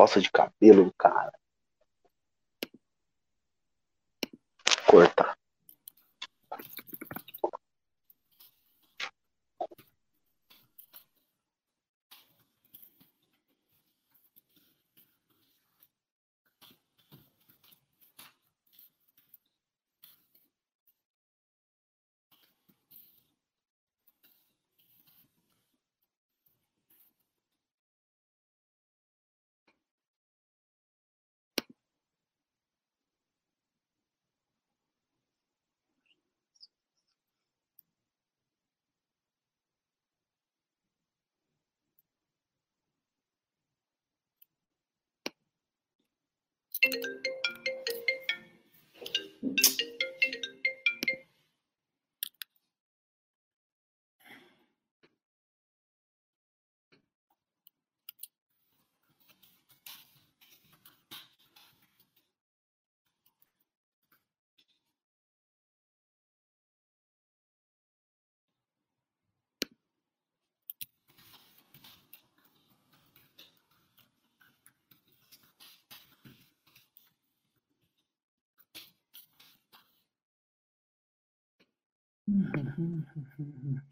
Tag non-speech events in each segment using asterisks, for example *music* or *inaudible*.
bosta de cabelo, cara. Cortar.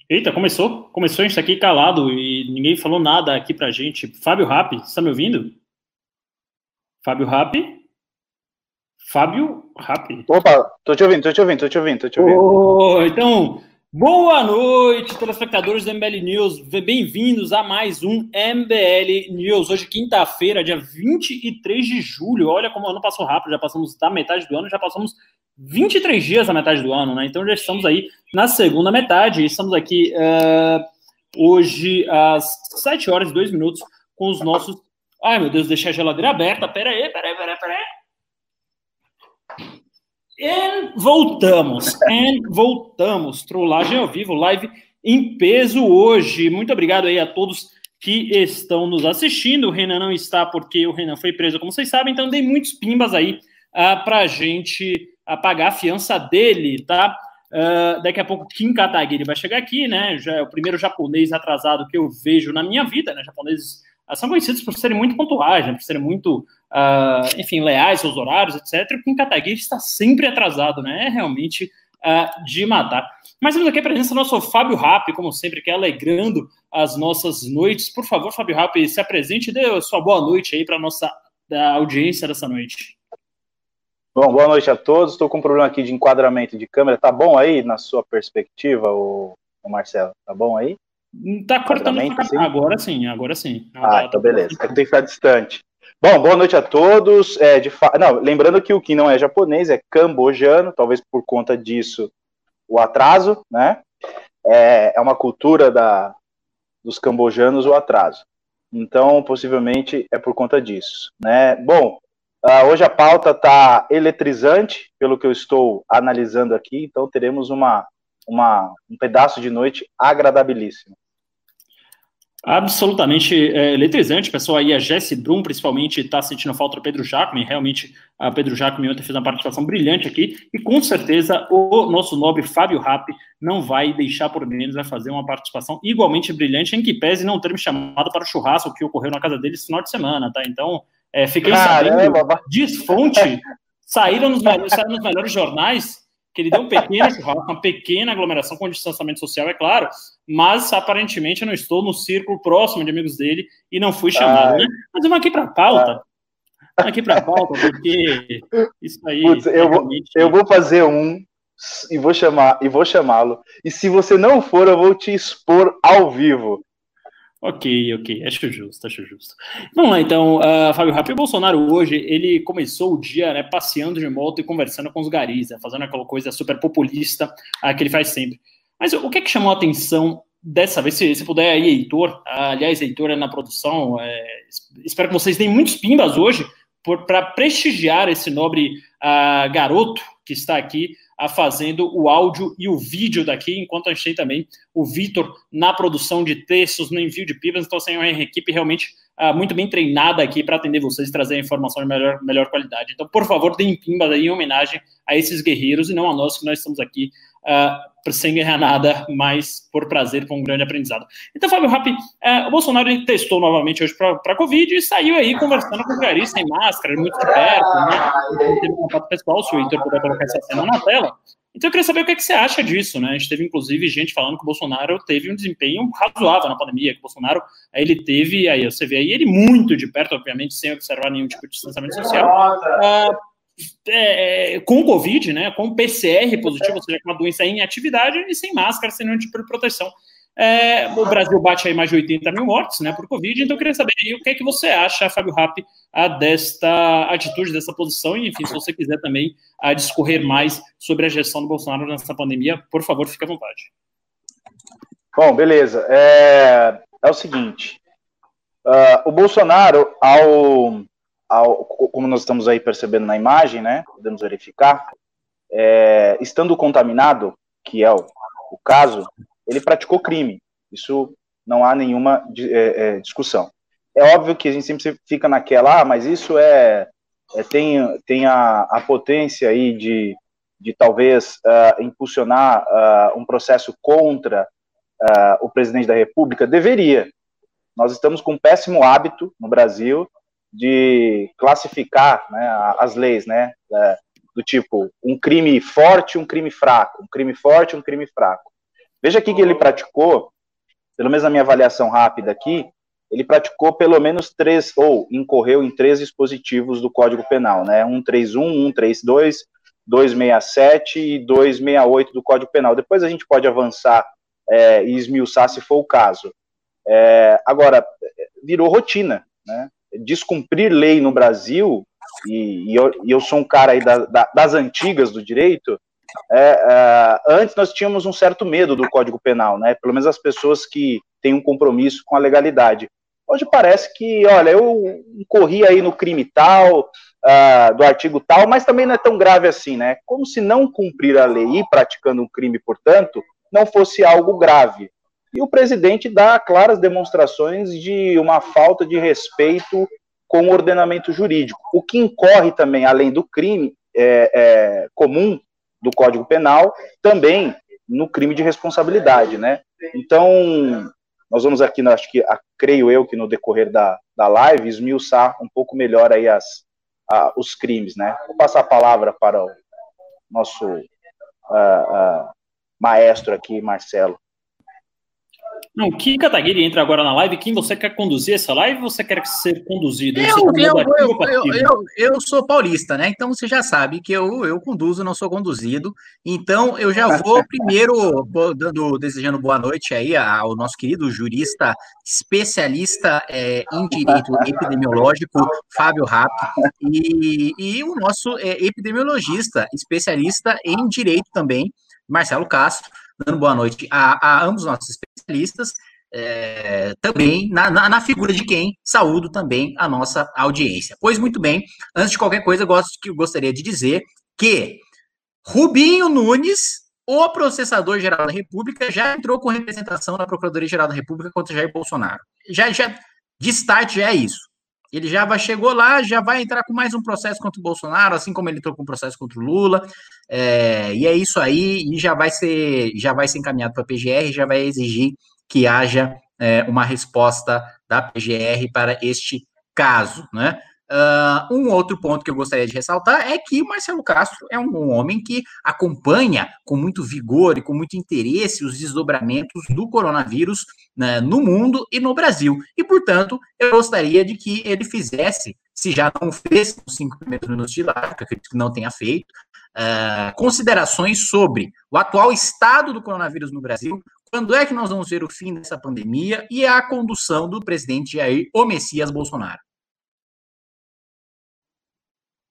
Eita, começou? Começou, a gente tá aqui calado e ninguém falou nada aqui pra gente. Fábio Rapp, você tá me ouvindo? Fábio Rapp? Fábio Rapp. Opa, tô te ouvindo, tô te ouvindo, tô te ouvindo, tô te ouvindo. Oh, então, boa noite, telespectadores do MBL News. Bem-vindos a mais um MBL News. Hoje, quinta-feira, dia 23 de julho. Olha como o ano passou rápido, já passamos da metade do ano, já passamos 23 dias na metade do ano, né? Então já estamos aí na segunda metade. Estamos aqui uh, hoje às 7 horas e 2 minutos com os nossos. Ai, meu Deus, deixei a geladeira aberta. Pera aí, pera aí, pera aí, pera aí. E voltamos, e voltamos. Trollagem ao vivo, live em peso hoje. Muito obrigado aí a todos que estão nos assistindo. O Renan não está porque o Renan foi preso, como vocês sabem, então dei muitos pimbas aí uh, pra gente a pagar a fiança dele, tá? Uh, daqui a pouco Kim Kataguiri vai chegar aqui, né? Já é o primeiro japonês atrasado que eu vejo na minha vida, né? Japoneses uh, são conhecidos por serem muito pontuais, né? por serem muito, uh, enfim, leais aos horários, etc. O Kim Kataguiri está sempre atrasado, né? É realmente de matar. Mas temos aqui a presença do nosso Fábio Rapp, como sempre, que é alegrando as nossas noites. Por favor, Fábio Rapp, se apresente e dê a sua boa noite aí para a nossa audiência dessa noite. Bom, boa noite a todos. Estou com um problema aqui de enquadramento de câmera. Tá bom aí na sua perspectiva, o, Marcelo? Tá bom aí? Tá cortando assim? agora sim, agora sim. Ah, tá, então tá beleza. É que tem que ficar distante. Bom, boa noite a todos. É, de fa... Não, lembrando que o Kim não é japonês, é cambojano, talvez por conta disso o atraso, né? É, é uma cultura da, dos cambojanos o atraso. Então, possivelmente é por conta disso, né? Bom, Uh, hoje a pauta está eletrizante, pelo que eu estou analisando aqui, então teremos uma, uma, um pedaço de noite agradabilíssimo. Absolutamente é, eletrizante, pessoal. Aí a Jesse Brum, principalmente, está sentindo falta do Pedro Jacome. Realmente, a Pedro Jacome ontem fez uma participação brilhante aqui. E com certeza o nosso nobre Fábio Rapp não vai deixar por menos, vai fazer uma participação igualmente brilhante, em que pese não ter me chamado para o churrasco que ocorreu na casa dele esse final de semana, tá? Então, é, fiquei Caramba. sabendo, desfonte, saíram nos, saíram nos melhores jornais que ele deu um pequeno churrasco, uma pequena aglomeração com distanciamento social, é claro, mas aparentemente eu não estou no círculo próximo de amigos dele e não fui chamado, né? Mas vamos aqui para a pauta. Aqui para a pauta, porque isso aí. Putz, eu, vou, eu vou fazer um e vou chamar e vou chamá-lo. E se você não for, eu vou te expor ao vivo. Ok, ok, acho justo, acho justo. Vamos lá, então, uh, Fábio Rápido. O Bolsonaro hoje, ele começou o dia né, passeando de moto e conversando com os garis, né, fazendo aquela coisa super populista uh, que ele faz sempre. Mas o que é que chamou a atenção dessa vez? Se, se puder aí, Heitor, uh, aliás, Heitor é na produção, é, espero que vocês deem muitos pimbas hoje para prestigiar esse nobre garoto que está aqui a fazendo o áudio e o vídeo daqui, enquanto a gente tem também o Vitor na produção de textos, no envio de pibas, então assim, é uma equipe realmente uh, muito bem treinada aqui para atender vocês e trazer a informação de melhor, melhor qualidade. Então, por favor, deem pimba aí em homenagem a esses guerreiros e não a nós, que nós estamos aqui uh, sem ganhar nada, mas por prazer, com um grande aprendizado. Então, Fábio Rappi, uh, o Bolsonaro testou novamente hoje para a Covid e saiu aí conversando com o Gari sem máscara, muito de perto, né? Teve contato pessoal, se o Heitor puder colocar essa cena na tela. Então eu queria saber o que, é que, você acha disso, né? A gente teve, inclusive, gente falando que o Bolsonaro teve um desempenho razoável na pandemia, que o Bolsonaro, ele teve, aí você vê aí ele muito de perto, obviamente, sem observar nenhum tipo de distanciamento social, uh, é, com Covid, né? Com PCR positivo, ou seja, com uma doença em atividade e sem máscara, sem nenhum tipo de proteção. É, o Brasil bate aí mais de 80 mil mortes né, por Covid, então eu queria saber aí, o que é que você acha, Fábio Rapp, a desta atitude, dessa posição, e enfim, se você quiser também a discorrer mais sobre a gestão do Bolsonaro nessa pandemia, por favor, fique à vontade. Bom, beleza. É, é o seguinte, uh, o Bolsonaro, ao, ao, como nós estamos aí percebendo na imagem, né, podemos verificar, é, estando contaminado, que é o, o caso, ele praticou crime. Isso não há nenhuma é, é, discussão. É óbvio que a gente sempre fica naquela, ah, mas isso é, é tem, tem a, a potência aí de, de talvez uh, impulsionar uh, um processo contra uh, o presidente da República? Deveria. Nós estamos com um péssimo hábito no Brasil de classificar né, as leis, né, do tipo um crime forte, um crime fraco, um crime forte, um crime fraco. Veja aqui que ele praticou, pelo menos na minha avaliação rápida aqui, ele praticou pelo menos três, ou incorreu em três dispositivos do Código Penal, né? 131, 132, 267 e 268 do Código Penal. Depois a gente pode avançar é, e esmiuçar se for o caso. É, agora, virou rotina, né? Descumprir lei no Brasil, e, e, eu, e eu, sou um cara aí da, da, das antigas do direito, é, é, antes nós tínhamos um certo medo do Código Penal, né? Pelo menos as pessoas que têm um compromisso com a legalidade. Hoje parece que, olha, eu corri aí no crime tal, uh, do artigo tal, mas também não é tão grave assim, né? Como se não cumprir a lei e praticando um crime, portanto, não fosse algo grave. E o presidente dá claras demonstrações de uma falta de respeito com o ordenamento jurídico, o que incorre também, além do crime é, é, comum, do Código Penal, também no crime de responsabilidade, né? Então, nós vamos aqui, acho que, creio eu que no decorrer da, da live, esmiuçar um pouco melhor aí as, a, os crimes, né? Vou passar a palavra para o nosso uh, uh, maestro aqui, Marcelo. Não, Kim Kataguiri entra agora na live. Quem você quer conduzir essa live ou você quer ser conduzido? Eu, eu, eu, eu, eu, sou paulista, né? Então você já sabe que eu, eu conduzo, não sou conduzido. Então eu já vou *laughs* primeiro dando, desejando boa noite aí ao nosso querido jurista especialista é, em direito epidemiológico, Fábio Rapp, e, e o nosso é, epidemiologista especialista em direito também, Marcelo Castro dando boa noite a, a ambos os nossos especialistas, é, também na, na, na, figura de quem saúdo também a nossa audiência. Pois muito bem, antes de qualquer coisa, gosto que gostaria de dizer que Rubinho Nunes, o processador geral da República, já entrou com representação na Procuradoria Geral da República contra Jair Bolsonaro. Já, já de start já é isso. Ele já vai, chegou lá, já vai entrar com mais um processo contra o Bolsonaro, assim como ele entrou com um processo contra o Lula. É, e é isso aí, e já vai ser, já vai ser encaminhado para a PGR, já vai exigir que haja é, uma resposta da PGR para este caso, né? Uh, um outro ponto que eu gostaria de ressaltar é que Marcelo Castro é um homem que acompanha com muito vigor e com muito interesse os desdobramentos do coronavírus né, no mundo e no Brasil. E, portanto, eu gostaria de que ele fizesse, se já não fez os cinco primeiros minutos de live, que acredito que não tenha feito, uh, considerações sobre o atual estado do coronavírus no Brasil, quando é que nós vamos ver o fim dessa pandemia e a condução do presidente Jair, o Messias Bolsonaro.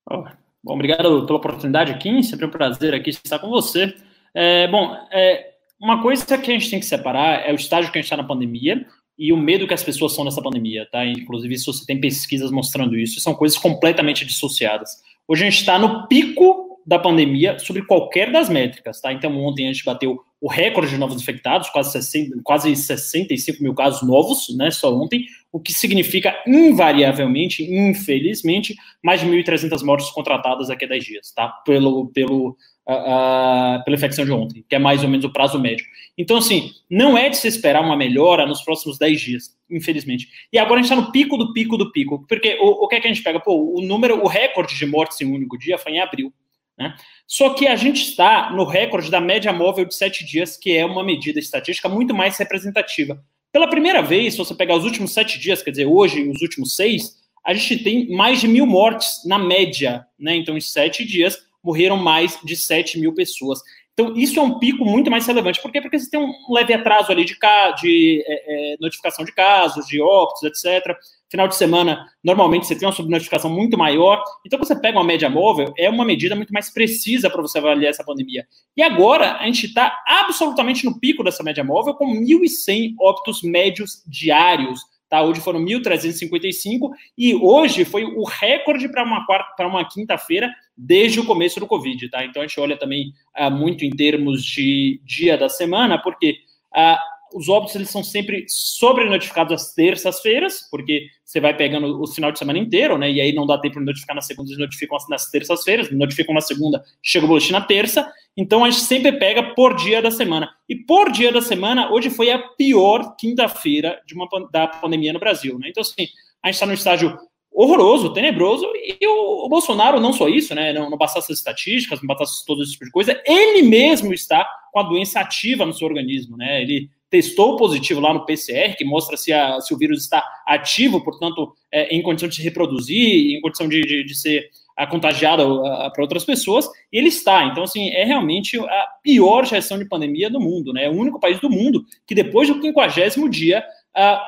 Bom, obrigado pela oportunidade aqui, sempre um prazer aqui estar com você. É, bom, é, uma coisa que a gente tem que separar é o estágio que a gente está na pandemia e o medo que as pessoas são nessa pandemia, tá? Inclusive, isso você tem pesquisas mostrando isso, são coisas completamente dissociadas. Hoje a gente está no pico da pandemia sobre qualquer das métricas, tá? Então, ontem a gente bateu o recorde de novos infectados, quase, 60, quase 65 mil casos novos, né, só ontem, o que significa, invariavelmente, infelizmente, mais de 1.300 mortes contratadas daqui a 10 dias, tá? Pelo, pelo, uh, uh, pela infecção de ontem, que é mais ou menos o prazo médio. Então, assim, não é de se esperar uma melhora nos próximos 10 dias, infelizmente. E agora a gente está no pico do pico do pico, porque o, o que é que a gente pega? Pô, o número, o recorde de mortes em um único dia foi em abril. Né? Só que a gente está no recorde da média móvel de sete dias, que é uma medida estatística muito mais representativa. Pela primeira vez, se você pegar os últimos sete dias, quer dizer, hoje e os últimos seis, a gente tem mais de mil mortes na média. Né? Então, em sete dias, morreram mais de 7 mil pessoas. Então, isso é um pico muito mais relevante. Por quê? Porque você tem um leve atraso ali de, de é, é, notificação de casos, de óbitos, etc. Final de semana, normalmente você tem uma subnotificação muito maior. Então, você pega uma média móvel, é uma medida muito mais precisa para você avaliar essa pandemia. E agora, a gente está absolutamente no pico dessa média móvel, com 1.100 óbitos médios diários. Tá, hoje foram 1.355 e hoje foi o recorde para uma quarta, uma quinta-feira desde o começo do Covid, tá? Então a gente olha também uh, muito em termos de dia da semana, porque uh, os óbitos eles são sempre sobrenotificados às terças-feiras, porque você vai pegando o final de semana inteiro, né? E aí não dá tempo de notificar na segunda, eles notificam nas terças-feiras, notificam na segunda, chega o boletim na terça. Então a gente sempre pega por dia da semana. E por dia da semana, hoje foi a pior quinta-feira de uma da pandemia no Brasil, né? Então assim, a gente está no estágio horroroso, tenebroso, e o, Bolsonaro, não só isso, né, não, não bastasse as estatísticas, não bastasse todo esse tipo de coisa, ele mesmo está com a doença ativa no seu organismo, né, ele testou positivo lá no PCR, que mostra se, a, se o vírus está ativo, portanto, é, em condição de se reproduzir, em condição de, de, de ser a, contagiado para outras pessoas, e ele está. Então, assim, é realmente a pior gestão de pandemia do mundo, né, é o único país do mundo que depois do 50 dia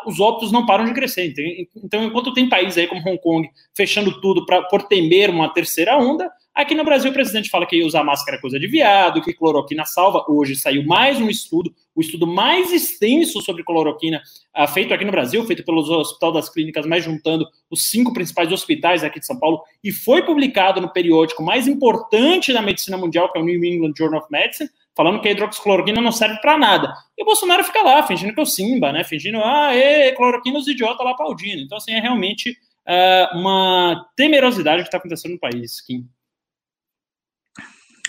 os óbitos não param de crescer. Então, então, enquanto tem países aí como Hong Kong fechando tudo pra, por temer uma terceira onda, aqui no Brasil o presidente fala que usar máscara é coisa de viado, que cloroquina salva. Hoje saiu mais um estudo, o estudo mais extenso sobre cloroquina uh, feito aqui no Brasil, feito pelo Hospital das Clínicas, mas juntando os cinco principais hospitais aqui de São Paulo, e foi publicado no periódico mais importante da medicina mundial, que é o New England Journal of Medicine, falando que a hidroxicloroquina não serve para nada. E o Bolsonaro fica lá, fingindo que é o Simba, né? Fingindo, ah, é, cloroquina, os idiotas lá aplaudindo. Então, assim, é realmente uh, uma temerosidade que está acontecendo no país, Kim.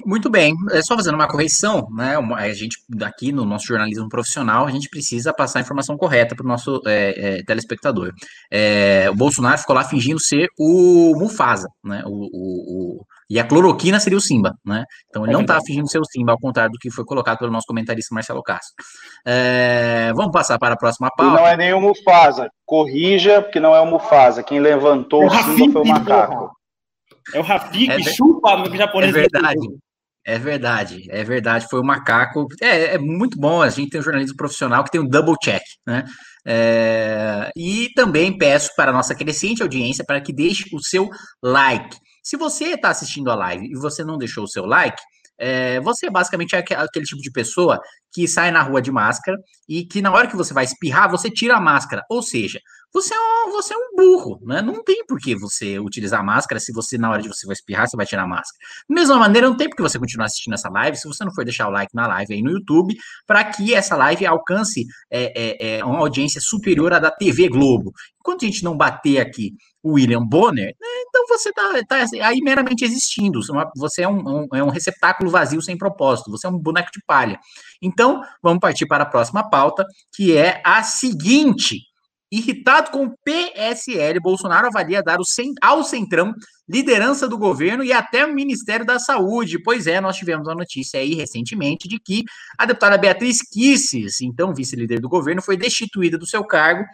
Muito bem, é só fazendo uma correção, né? A gente aqui no nosso jornalismo profissional, a gente precisa passar a informação correta para o nosso é, é, telespectador. É, o Bolsonaro ficou lá fingindo ser o Mufasa, né? O, o, o e a cloroquina seria o Simba, né? Então ele é não está fingindo ser o Simba, ao contrário do que foi colocado pelo nosso comentarista Marcelo Castro. É, vamos passar para a próxima pauta. E não é nem o Mufasa. Corrija, porque não é o Mufasa. Quem levantou é o, Simba foi o macaco. É o Rafiki, é, chupa o japonês. É verdade. É verdade, é verdade, foi o macaco. É, é muito bom, a gente tem um jornalismo profissional que tem um double check, né? É, e também peço para a nossa crescente audiência para que deixe o seu like. Se você está assistindo a live e você não deixou o seu like, é, você é basicamente é aquele tipo de pessoa que sai na rua de máscara e que na hora que você vai espirrar, você tira a máscara. Ou seja, você é um, você é um burro, né? Não tem por que você utilizar máscara se você, na hora de você vai espirrar, você vai tirar a máscara. Da mesma maneira, não tem por que você continuar assistindo essa live se você não for deixar o like na live aí no YouTube, para que essa live alcance é, é, é, uma audiência superior à da TV Globo. Enquanto a gente não bater aqui o William Bonner, né, então você está tá aí meramente existindo. Você é um, um, é um receptáculo vazio sem propósito, você é um boneco de palha. Então, vamos partir para a próxima pauta, que é a seguinte. Irritado com o PSL, Bolsonaro avalia dar ao Centrão liderança do governo e até o Ministério da Saúde. Pois é, nós tivemos a notícia aí recentemente de que a deputada Beatriz Kisses, então vice-líder do governo, foi destituída do seu cargo.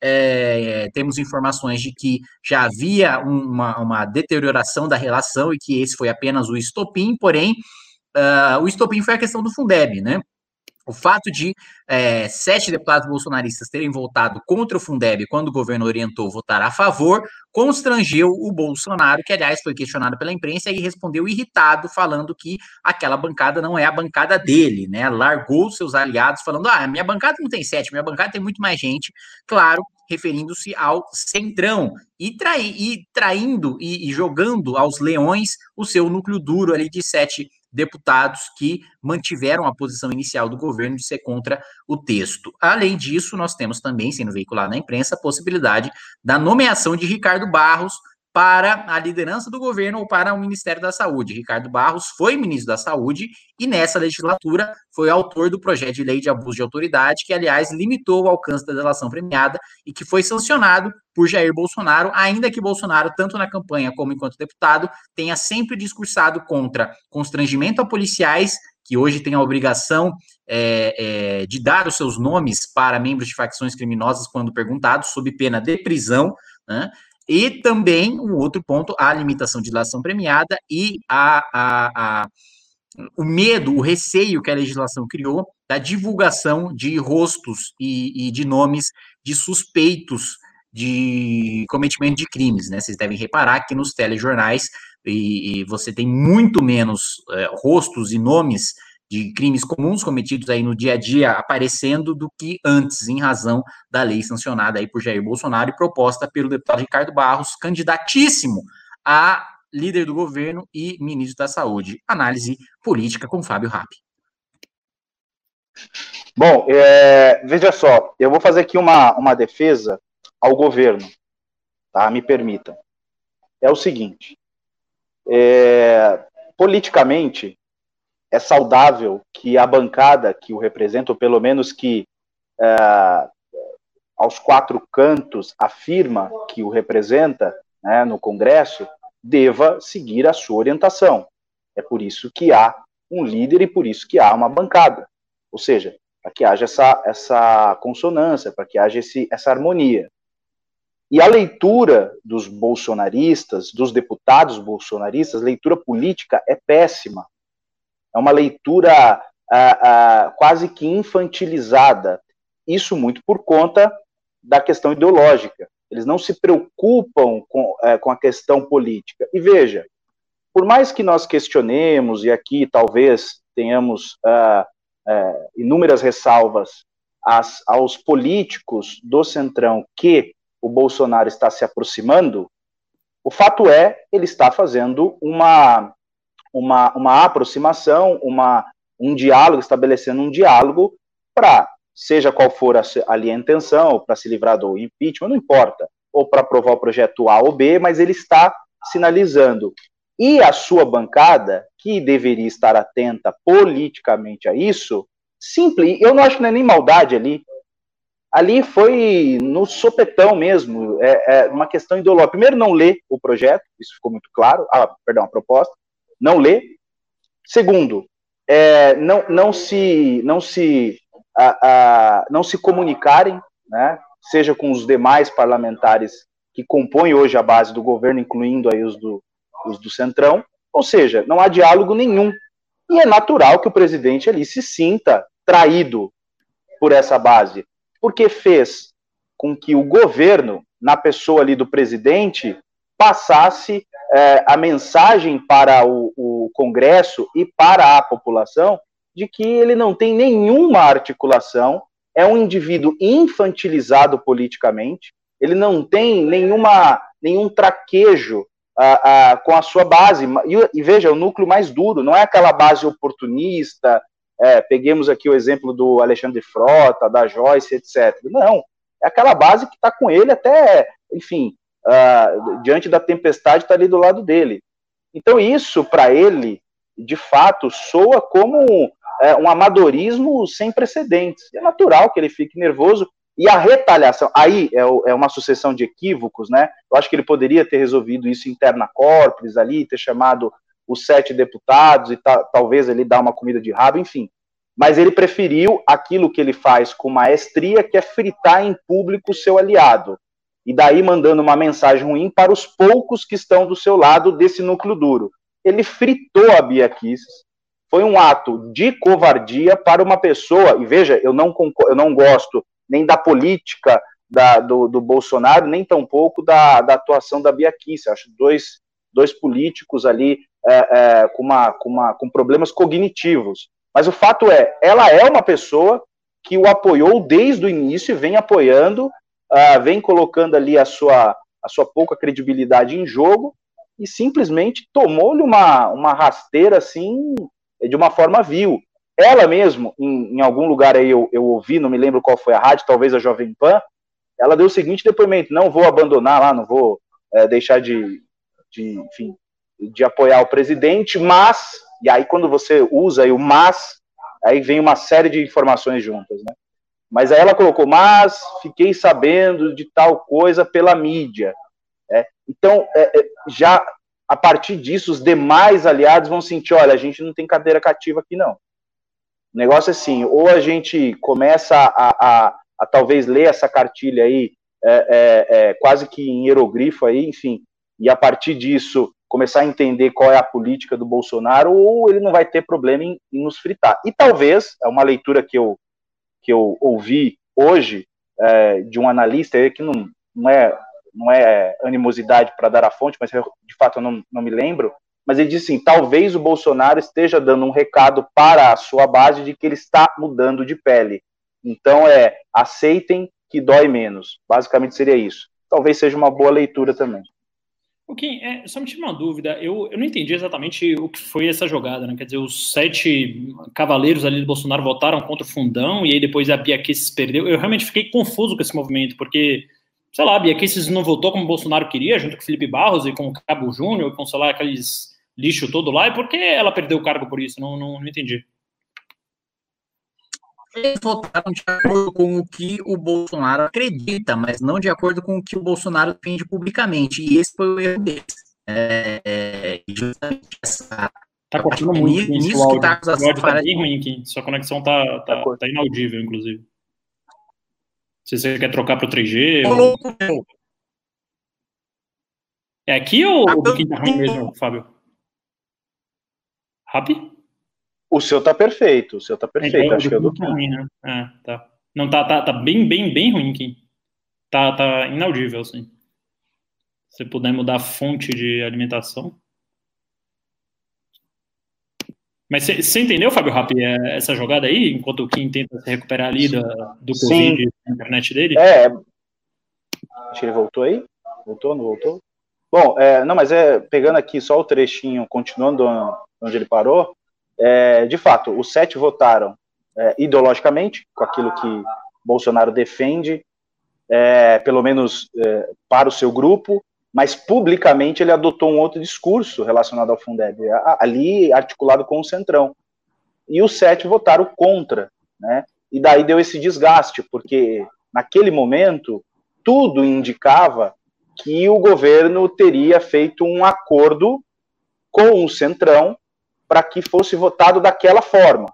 É, temos informações de que já havia uma, uma, deterioração da relação e que esse foi apenas o estopim, porém, uh, o estopim foi a questão do Fundeb, né? O fato de é, sete deputados bolsonaristas terem votado contra o Fundeb quando o governo orientou votar a favor, constrangeu o Bolsonaro, que, aliás, foi questionado pela imprensa e respondeu irritado, falando que aquela bancada não é a bancada dele, né? Largou seus aliados, falando: ah, minha bancada não tem sete, minha bancada tem muito mais gente. Claro, referindo-se ao Centrão, e, trai, e traindo e, e, jogando aos leões o seu núcleo duro ali de sete deputados que mantiveram a posição inicial do governo de ser contra o texto. Além disso, nós temos também, sendo veiculado na imprensa, a possibilidade da nomeação de Ricardo Barros para a liderança do governo ou para o Ministério da Saúde. Ricardo Barros foi ministro da Saúde e nessa legislatura foi autor do projeto de lei de abuso de autoridade, que, aliás, limitou o alcance da delação premiada e que foi sancionado por Jair Bolsonaro, ainda que Bolsonaro, tanto na campanha como enquanto deputado, tenha sempre discursado contra constrangimento a policiais que hoje tem a obrigação é, é, de dar os seus nomes para membros de facções criminosas quando perguntados, sob pena de prisão, né? E também, um outro ponto, a limitação de delação premiada e a, a, a, o medo, o receio que a legislação criou da divulgação de rostos e, e de nomes de suspeitos de cometimento de crimes, né? Vocês devem reparar que nos telejornais e, e você tem muito menos é, rostos e nomes de crimes comuns cometidos aí no dia a dia aparecendo do que antes, em razão da lei sancionada aí por Jair Bolsonaro e proposta pelo deputado Ricardo Barros, candidatíssimo a líder do governo e ministro da Saúde. Análise política com Fábio Rappi. Bom, é, veja só, eu vou fazer aqui uma, uma defesa ao governo, tá? Me permitam. É o seguinte, é, politicamente, é saudável que a bancada que o representa, ou pelo menos que é, aos quatro cantos afirma que o representa né, no Congresso, deva seguir a sua orientação. É por isso que há um líder e por isso que há uma bancada. Ou seja, para que haja essa, essa consonância, para que haja esse, essa harmonia. E a leitura dos bolsonaristas, dos deputados bolsonaristas, leitura política é péssima. É uma leitura ah, ah, quase que infantilizada. Isso muito por conta da questão ideológica. Eles não se preocupam com, é, com a questão política. E veja, por mais que nós questionemos, e aqui talvez tenhamos ah, é, inúmeras ressalvas as, aos políticos do Centrão que o Bolsonaro está se aproximando, o fato é, ele está fazendo uma uma, uma aproximação, uma, um diálogo, estabelecendo um diálogo para, seja qual for a, ali a intenção, para se livrar do impeachment, não importa, ou para aprovar o projeto A ou B, mas ele está sinalizando. E a sua bancada, que deveria estar atenta politicamente a isso, simples, eu não acho que não é nem maldade ali. Ali foi no sopetão mesmo, é, é uma questão ideológica. Primeiro, não ler o projeto, isso ficou muito claro, ah, perdão, a proposta não lê. Segundo, é, não, não se, não se, a, a, não se comunicarem, né, seja com os demais parlamentares que compõem hoje a base do governo, incluindo aí os do, os do Centrão, ou seja, não há diálogo nenhum. E é natural que o presidente ali se sinta traído por essa base, porque fez com que o governo, na pessoa ali do presidente, passasse é, a mensagem para o, o Congresso e para a população de que ele não tem nenhuma articulação, é um indivíduo infantilizado politicamente, ele não tem nenhuma, nenhum traquejo ah, ah, com a sua base. E, e, veja, o núcleo mais duro, não é aquela base oportunista, é, peguemos aqui o exemplo do Alexandre Frota, da Joyce, etc. Não, é aquela base que está com ele até, enfim, uh, diante da tempestade, está ali do lado dele. Então, isso, para ele, de fato, soa como é, um amadorismo sem precedentes. É natural que ele fique nervoso. E a retaliação, aí é, é, uma sucessão de equívocos, né? Eu acho que ele poderia ter resolvido isso interna corporis ali, ter chamado os sete deputados e ta, talvez ele dar uma comida de rabo, enfim. Mas ele preferiu aquilo que ele faz com maestria, que é fritar em público o seu aliado e daí mandando uma mensagem ruim para os poucos que estão do seu lado desse núcleo duro. Ele fritou a Bia Kicis, foi um ato de covardia para uma pessoa, e veja, eu não, eu não gosto nem da política da, do, do, Bolsonaro, nem tampouco da, da atuação da Bia Kicis, acho dois, dois políticos ali é, é, com, uma, com, uma, com problemas cognitivos, mas o fato é, ela é uma pessoa que o apoiou desde o início e vem apoiando uh, vem colocando ali a sua, a sua pouca credibilidade em jogo e simplesmente tomou-lhe uma, uma rasteira assim de uma forma vil. Ela mesmo, em, em algum lugar aí eu, eu ouvi, não me lembro qual foi a rádio, talvez a Jovem Pan, ela deu o seguinte depoimento: não vou abandonar lá, não vou é, deixar de, de, enfim, de apoiar o presidente, mas, e aí quando você usa o mas, aí vem uma série de informações juntas, né? Mas aí ela colocou, mas fiquei sabendo de tal coisa pela mídia. É, então, é, é, já a partir disso, os demais aliados vão sentir: olha, a gente não tem cadeira cativa aqui, não. O negócio é assim: ou a gente começa a, a, a talvez ler essa cartilha aí, é, é, é, quase que em hieroglifo aí, enfim, e a partir disso começar a entender qual é a política do Bolsonaro, ou ele não vai ter problema em, em nos fritar. E talvez, é uma leitura que eu, que eu ouvi hoje é, de um analista, que não, não é não é animosidade para dar a fonte, mas de fato eu não, não me lembro, mas ele disse assim, talvez o Bolsonaro esteja dando um recado para a sua base de que ele está mudando de pele. Então é, aceitem que dói menos. Basicamente seria isso. Talvez seja uma boa leitura também. O Kim, é, só me tira uma dúvida. Eu, eu não entendi exatamente o que foi essa jogada, né? Quer dizer, os sete cavaleiros ali do Bolsonaro votaram contra o fundão e aí depois a Bia Kicis perdeu. Eu realmente fiquei confuso com esse movimento, porque sei lá, Bia Kicis não votou como o Bolsonaro queria, junto com o Felipe Barros e com o Cabo Júnior, com, sei lá, aqueles lixo todo lá, e por que ela perdeu o cargo por isso? Não, não, não entendi. Eles votaram de acordo com o que o Bolsonaro acredita, mas não de acordo com o que o Bolsonaro defende publicamente. E esse foi o erro deles. É, é, justamente essa. Tá cortando muito. Nisso que tá a acusação. Tá bem ruim aqui. Sua conexão tá, tá, tá inaudível, inclusive. Se você quer trocar para o 3G. Ou... É aqui ou o Booking tá ruim mesmo, Fábio? Rapi? O seu tá perfeito, o seu tá perfeito. É, acho que é do tá ruim, né? É, tá. Não, tá, tá, tá bem, bem, bem ruim aqui. Tá, tá inaudível, assim. Se puder mudar a fonte de alimentação. Mas você entendeu, Fábio Rappi, é, essa jogada aí, enquanto o Kim tenta se recuperar ali do, do Covid na internet dele? É. Acho que ele voltou aí? Voltou, não voltou? Bom, é, não, mas é pegando aqui só o trechinho, continuando onde ele parou, é, de fato, os sete votaram é, ideologicamente, com aquilo que Bolsonaro defende, é, pelo menos é, para o seu grupo, mas publicamente ele adotou um outro discurso relacionado ao Fundeb, ali articulado com o Centrão. E os sete votaram contra, né? E daí deu esse desgaste, porque naquele momento tudo indicava que o governo teria feito um acordo com o Centrão para que fosse votado daquela forma.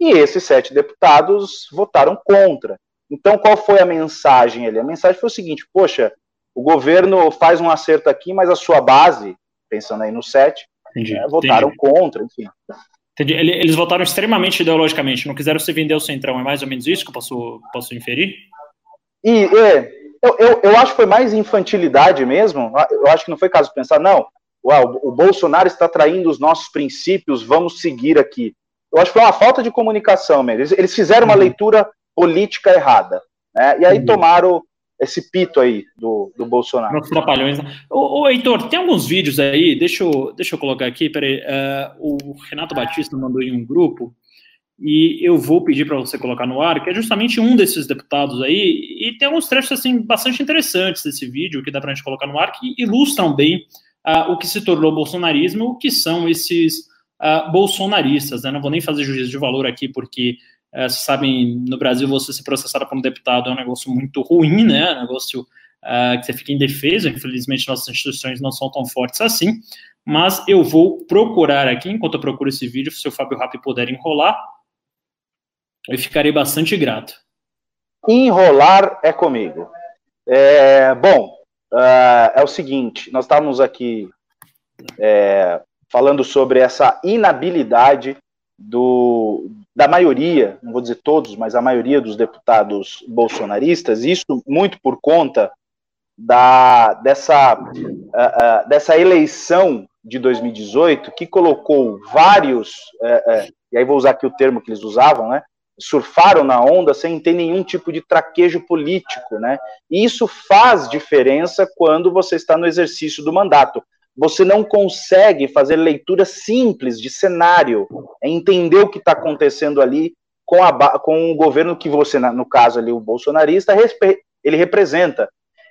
E esses sete deputados votaram contra. Então, qual foi a mensagem ali? A mensagem foi o seguinte: poxa, o governo faz um acerto aqui, mas a sua base, pensando aí no 7, é, votaram entendi. contra, enfim. Entendi. Eles votaram extremamente ideologicamente, não quiseram se vender o centrão, é mais ou menos isso que eu posso, posso inferir? E é, eu, eu, eu, acho que foi mais infantilidade mesmo, eu acho que não foi caso pensar, não, uau, o Bolsonaro está traindo os nossos princípios, vamos seguir aqui. Eu acho que foi uma falta de comunicação mesmo, eles, eles fizeram uma uhum. leitura política errada, né? e aí uhum. tomaram esse pito aí do, do Bolsonaro. Os trapalhões. Né? Ô, ô, Heitor, tem alguns vídeos aí, deixa eu, deixa eu colocar aqui, peraí. Uh, o Renato Batista mandou em um grupo, e eu vou pedir para você colocar no ar, que é justamente um desses deputados aí, e tem alguns trechos assim bastante interessantes desse vídeo que dá para a gente colocar no ar, que ilustram bem o que se tornou bolsonarismo, o que são esses uh, bolsonaristas. Né? Não vou nem fazer juízo de valor aqui, porque é, vocês sabem, no Brasil, você se processar como deputado é um negócio muito ruim, né? É um negócio uh, que você fica indefeso. Infelizmente, nossas instituições não são tão fortes assim. Mas eu vou procurar aqui, enquanto eu procuro esse vídeo, se o Fábio Rappi puder enrolar, eu ficarei bastante grato. Enrolar é comigo. É, bom, uh, é o seguinte: nós estávamos aqui é, falando sobre essa inabilidade do, da maioria, não vou dizer todos, mas a maioria dos deputados bolsonaristas, isso muito por conta da, dessa, uh, uh, dessa eleição de 2018, que colocou vários, uh, e aí vou usar aqui o termo que eles usavam, né, surfaram na onda sem ter nenhum tipo de traquejo político, né? E isso faz diferença quando você está no exercício do mandato. Você não consegue fazer leitura simples de cenário, é entender o que está acontecendo ali com, a, com o governo que você, no caso ali, o bolsonarista, ele representa.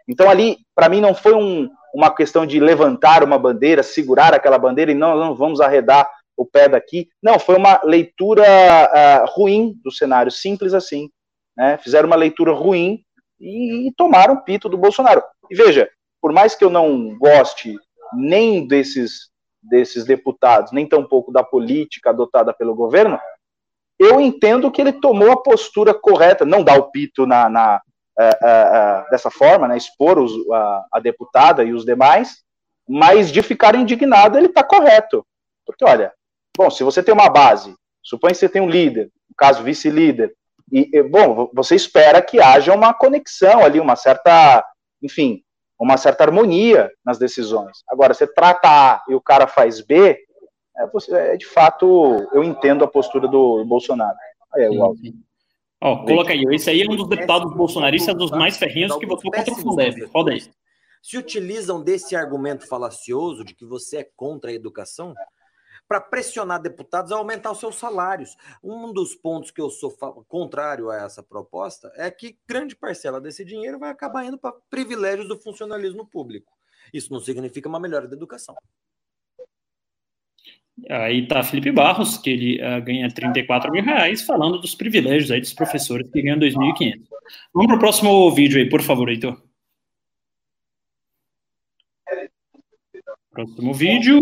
Então ali, para mim, não foi um, uma questão de levantar uma bandeira, segurar aquela bandeira e não, não vamos arredar o pé daqui. Não, foi uma leitura uh, ruim do cenário, simples assim. Né? Fizeram uma leitura ruim e, e tomaram o pito do Bolsonaro. E veja, por mais que eu não goste nem desses, desses deputados, nem tampouco da política adotada pelo governo, eu entendo que ele tomou a postura correta, não dar o pito na, na uh, uh, dessa forma, né, expor os, a, deputada e os demais, mas de ficar indignado ele está correto. Porque, olha, Bom, se você tem uma base, supõe que você tem um líder, no caso vice-líder, e, e, bom, você espera que haja uma conexão ali, uma certa, enfim, uma certa harmonia nas decisões. Agora, você trata A e o cara faz B, é, você, é de fato, eu entendo a postura do Bolsonaro. Aí, é, o Ó, coloca aí, esse aí é um dos deputados bolsonaristas dos mais ferrinhos que votou contra o Fundeb. Roda aí. Se utilizam desse argumento falacioso de que você é contra a educação para pressionar deputados a aumentar os seus salários. Um dos pontos que eu sou contrário a essa proposta é que grande parcela desse dinheiro vai acabar indo para privilégios do funcionalismo público. Isso não significa uma melhora da educação. Aí tá Felipe Barros, que ele uh, ganha 34 mil reais, falando dos privilégios aí dos professores que ganham 2.500. Vamos para o próximo vídeo aí, por favor, Heitor. Próximo vídeo.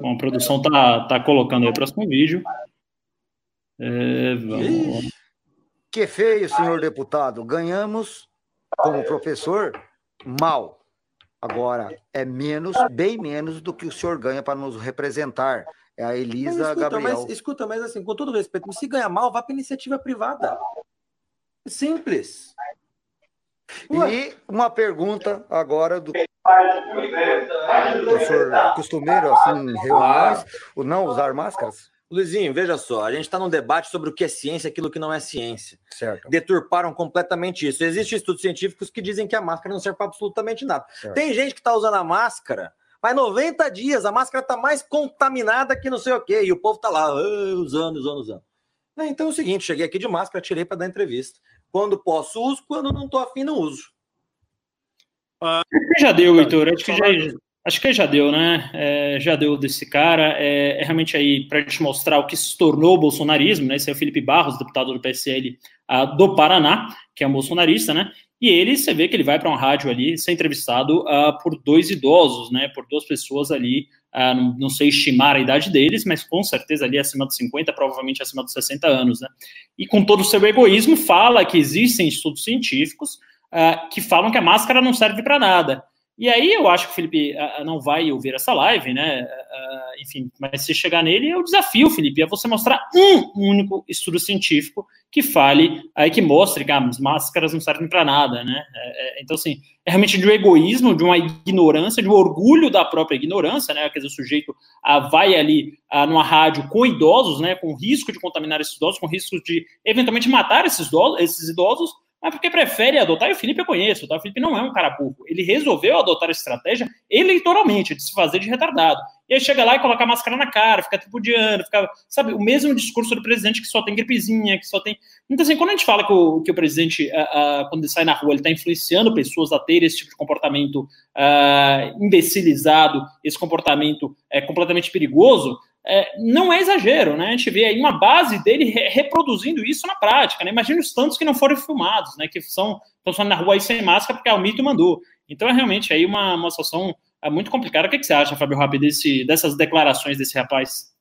Bom, a produção tá, tá colocando aí o próximo vídeo. É, vamos... Que feio, senhor deputado. Ganhamos como professor mal. Agora, é menos, bem menos do que o senhor ganha para nos representar. É a Elisa mas escuta, Gabriel. Mas, escuta, mas assim, com todo respeito, se ganha mal, vá para iniciativa privada. Simples. E uma pergunta agora do professor costumeiro, assim, reuniões, o não usar máscaras? Luizinho, veja só, a gente está num debate sobre o que é ciência e aquilo que não é ciência. Certo. Deturparam completamente isso. Existem estudos científicos que dizem que a máscara não serve para absolutamente nada. Certo. Tem gente que está usando a máscara faz 90 dias, a máscara está mais contaminada que não sei o quê, e o povo está lá, usando, usando, usando. Então é o seguinte, cheguei aqui de máscara, tirei para dar entrevista. Quando posso, uso. Quando não estou afim, não uso. Ah, já deu, Heitor. Acho que já, acho que já deu, né? É, já deu desse cara. É, é realmente aí para a gente mostrar o que se tornou o bolsonarismo, né? Esse é o Felipe Barros, deputado do PSL uh, do Paraná, que é um bolsonarista, né? E ele, você vê que ele vai para uma rádio ali ser entrevistado uh, por dois idosos, né? Por duas pessoas ali, uh, não, não, sei estimar a idade deles, mas com certeza ali acima dos 50, provavelmente acima dos 60 anos, né? E com todo o seu egoísmo, fala que existem estudos científicos uh, que falam que a máscara não serve para nada. E aí eu acho que o Felipe uh, não vai ouvir essa live, né? Uh, enfim, mas se chegar nele, eu desafio, Felipe, é você mostrar um único estudo científico que fale, aí que mostre que ah, as máscaras não servem para nada, né? É, é, então, assim, é realmente de um egoísmo, de uma ignorância, de um orgulho da própria ignorância, né? Quer dizer, o sujeito ah, vai ali ah, numa rádio com idosos, né? Com risco de contaminar esses idosos, com risco de eventualmente matar esses idosos, esses idosos mas porque prefere adotar, e o Felipe eu conheço, tá? O Felipe não é um cara burro. Ele resolveu adotar a estratégia eleitoralmente, de se fazer de retardado. E aí chega lá e coloca a máscara na cara, fica tripudiando, fica, sabe, o mesmo discurso do presidente que só tem gripezinha, que só tem. Então, assim, quando a gente fala que o, que o presidente, uh, uh, quando ele sai na rua, ele está influenciando pessoas a ter esse tipo de comportamento uh, imbecilizado, esse comportamento é, completamente perigoso, é, não é exagero, né? A gente vê aí uma base dele re reproduzindo isso na prática, né? Imagina os tantos que não foram filmados, né? Que são estão na rua aí sem máscara porque o mito mandou. Então é realmente aí uma, uma situação é, muito complicada. O que, que você acha, Fábio Rabi, desse, dessas declarações desse rapaz?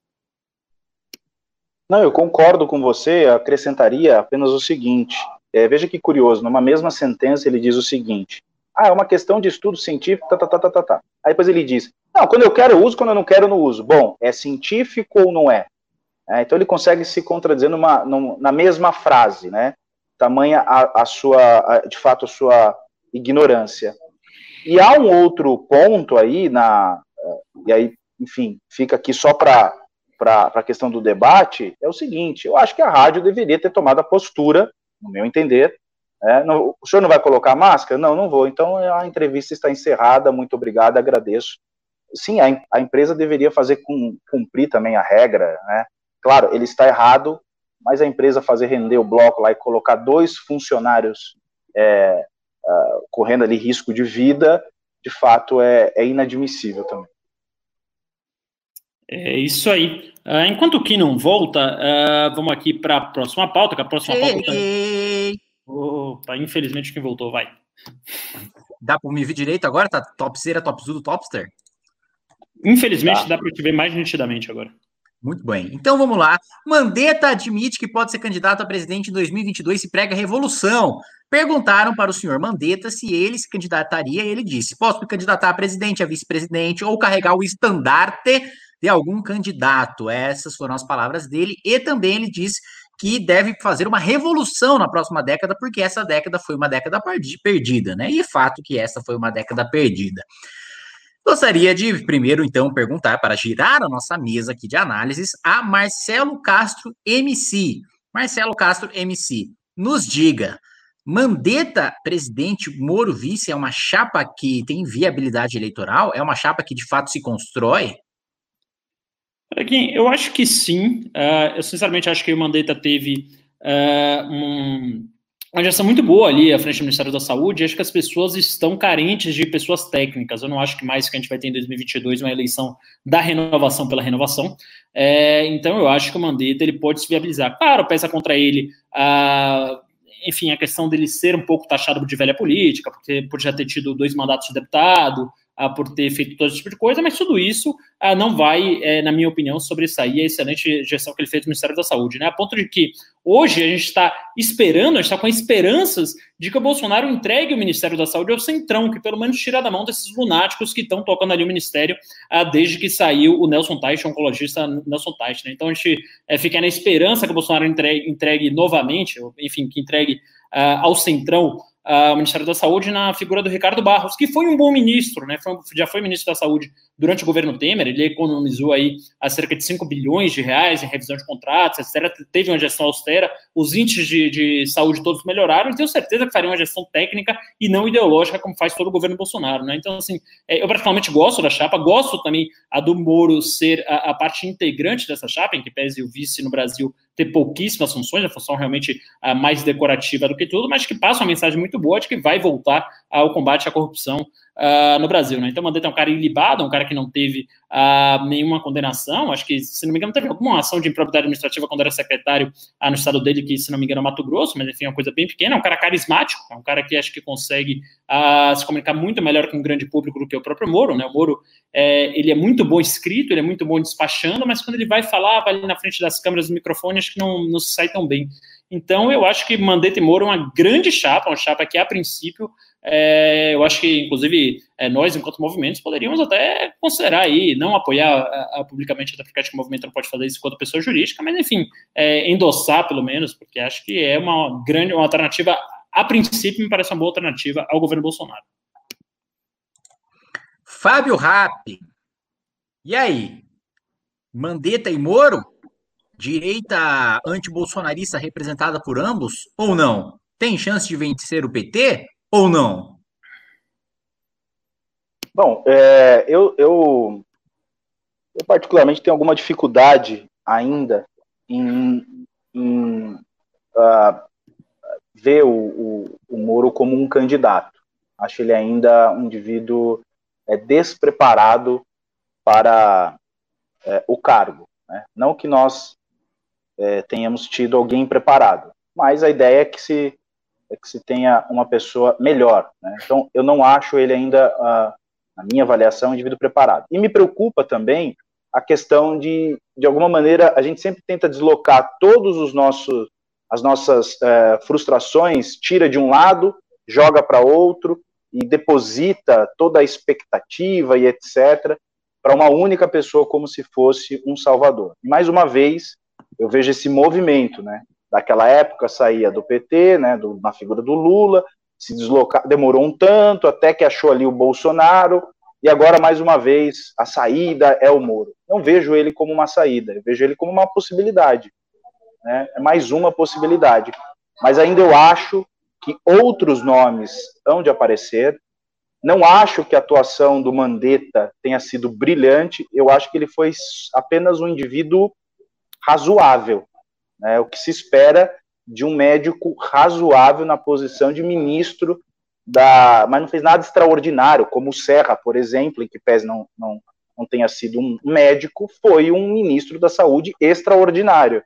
Não, eu concordo com você, acrescentaria apenas o seguinte. É, veja que curioso, numa mesma sentença ele diz o seguinte: ah, é uma questão de estudo científico, tá, tá, tá, tá, tá, tá. Aí depois ele diz, não, quando eu quero eu uso, quando eu não quero eu não uso. Bom, é científico ou não é? é então ele consegue se contradizer numa, numa, na mesma frase, né? Tamanha a, a sua, a, de fato, a sua ignorância. E há um outro ponto aí, na, e aí, enfim, fica aqui só para para a questão do debate é o seguinte: eu acho que a rádio deveria ter tomado a postura, no meu entender. É, não, o senhor não vai colocar máscara? Não, não vou. Então a entrevista está encerrada. Muito obrigado, agradeço. Sim, a, a empresa deveria fazer com, cumprir também a regra, né? Claro, ele está errado, mas a empresa fazer render o bloco lá e colocar dois funcionários é, uh, correndo ali risco de vida, de fato é, é inadmissível também. É isso aí. Uh, enquanto o Kim não volta, uh, vamos aqui para a próxima pauta, que a próxima pauta. Opa, infelizmente quem voltou, vai. Dá para me ver direito agora? Tá topzera, topzudo, topster? Infelizmente tá. dá para te ver mais nitidamente agora. Muito bem. Então vamos lá. Mandetta admite que pode ser candidato a presidente em 2022 e prega revolução. Perguntaram para o senhor Mandetta se ele se candidataria e ele disse: posso me candidatar a presidente, a vice-presidente ou carregar o estandarte de algum candidato. Essas foram as palavras dele. E também ele disse que deve fazer uma revolução na próxima década, porque essa década foi uma década perdida, né? E é fato que essa foi uma década perdida. Gostaria de primeiro, então, perguntar para girar a nossa mesa aqui de análises a Marcelo Castro MC. Marcelo Castro MC, nos diga, Mandetta, presidente, Moro vice, é uma chapa que tem viabilidade eleitoral? É uma chapa que de fato se constrói? Eu acho que sim. Uh, eu sinceramente acho que o Mandetta teve uh, um, uma gestão muito boa ali à frente do Ministério da Saúde. Acho que as pessoas estão carentes de pessoas técnicas. Eu não acho que mais que a gente vai ter em 2022 uma eleição da renovação pela renovação. É, então eu acho que o Mandetta ele pode se viabilizar. Claro, pesa contra ele a enfim, a questão dele ser um pouco taxado de velha política, porque por já ter tido dois mandatos de deputado, por ter feito todo esse tipo de coisa, mas tudo isso ah, não vai, é, na minha opinião, sobressair a excelente gestão que ele fez no Ministério da Saúde, né? A ponto de que hoje a gente está esperando, a gente está com esperanças de que o Bolsonaro entregue o Ministério da Saúde ao Centrão, que pelo menos tira da mão desses lunáticos que estão tocando ali o Ministério ah, desde que saiu o Nelson Teich, o oncologista Nelson Teich, né? Então a gente é, fica na esperança que o Bolsonaro entregue, entregue novamente, enfim, que entregue ah, ao Centrão uh, Ministério da Saúde na figura do Ricardo Barros, que foi um bom ministro, né? Foi, já foi ministro da Saúde durante o governo Temer, ele economizou aí cerca de 5 bilhões de reais em revisão de contratos, etc. Teve uma gestão austera, os índices de, de saúde todos melhoraram, e tenho certeza que faria uma gestão técnica e não ideológica, como faz todo o governo Bolsonaro, né? Então, assim, é, eu praticamente gosto da chapa, gosto também a do Moro ser a, a parte integrante dessa chapa, em que pese o vice no Brasil ter pouquíssimas funções, a função realmente a mais decorativa do que tudo, mas que passa uma mensagem muito boa de que vai voltar ao combate à corrupção uh, no Brasil. Né? Então, o Mandetta é um cara ilibado, um cara que não teve uh, nenhuma condenação, acho que, se não me engano, teve alguma ação de improbidade administrativa quando era secretário uh, no estado dele, que, se não me engano, é Mato Grosso, mas enfim, é uma coisa bem pequena, é um cara carismático, é um cara que acho que consegue se comunicar muito melhor com o grande público do que o próprio Moro, né? O Moro, é, ele é muito bom escrito, ele é muito bom despachando, mas quando ele vai falar, vai ali na frente das câmeras do microfone, acho que não, não se sai tão bem. Então, eu acho que Mandetta e Moro é uma grande chapa, uma chapa que, a princípio, é, eu acho que, inclusive, é, nós, enquanto movimentos, poderíamos até considerar aí, não apoiar a, a, publicamente, até porque acho que o movimento não pode fazer isso enquanto pessoa jurídica, mas, enfim, é, endossar, pelo menos, porque acho que é uma grande, uma alternativa, a princípio, me parece uma boa alternativa ao governo Bolsonaro. Fábio Rapp, e aí? Mandetta e Moro? Direita antibolsonarista representada por ambos ou não? Tem chance de vencer o PT ou não? Bom, é, eu, eu, eu, particularmente tenho alguma dificuldade ainda em, em uh, ver o, o, o, Moro como um candidato. Acho ele ainda um indivíduo é, despreparado para é, o cargo. Né? Não que nós é, tenhamos tido alguém preparado, mas a ideia é que se é que se tenha uma pessoa melhor. Né? Então, eu não acho ele ainda, uh, na minha avaliação, um indivíduo preparado. E me preocupa também a questão de, de alguma maneira, a gente sempre tenta deslocar todos os nossos, as nossas uh, frustrações, tira de um lado, joga para outro e deposita toda a expectativa e etc. para uma única pessoa como se fosse um salvador. Mais uma vez, eu vejo esse movimento, né? daquela época saía do PT, né, do, na figura do Lula, se deslocar, demorou um tanto, até que achou ali o Bolsonaro, e agora, mais uma vez, a saída é o Moro. Não vejo ele como uma saída, eu vejo ele como uma possibilidade. Né? É mais uma possibilidade. Mas ainda eu acho que outros nomes hão de aparecer. Não acho que a atuação do Mandetta tenha sido brilhante, eu acho que ele foi apenas um indivíduo razoável. Né? O que se espera de um médico razoável na posição de ministro da. Mas não fez nada extraordinário, como o Serra, por exemplo, em que pese não, não, não tenha sido um médico, foi um ministro da saúde extraordinário.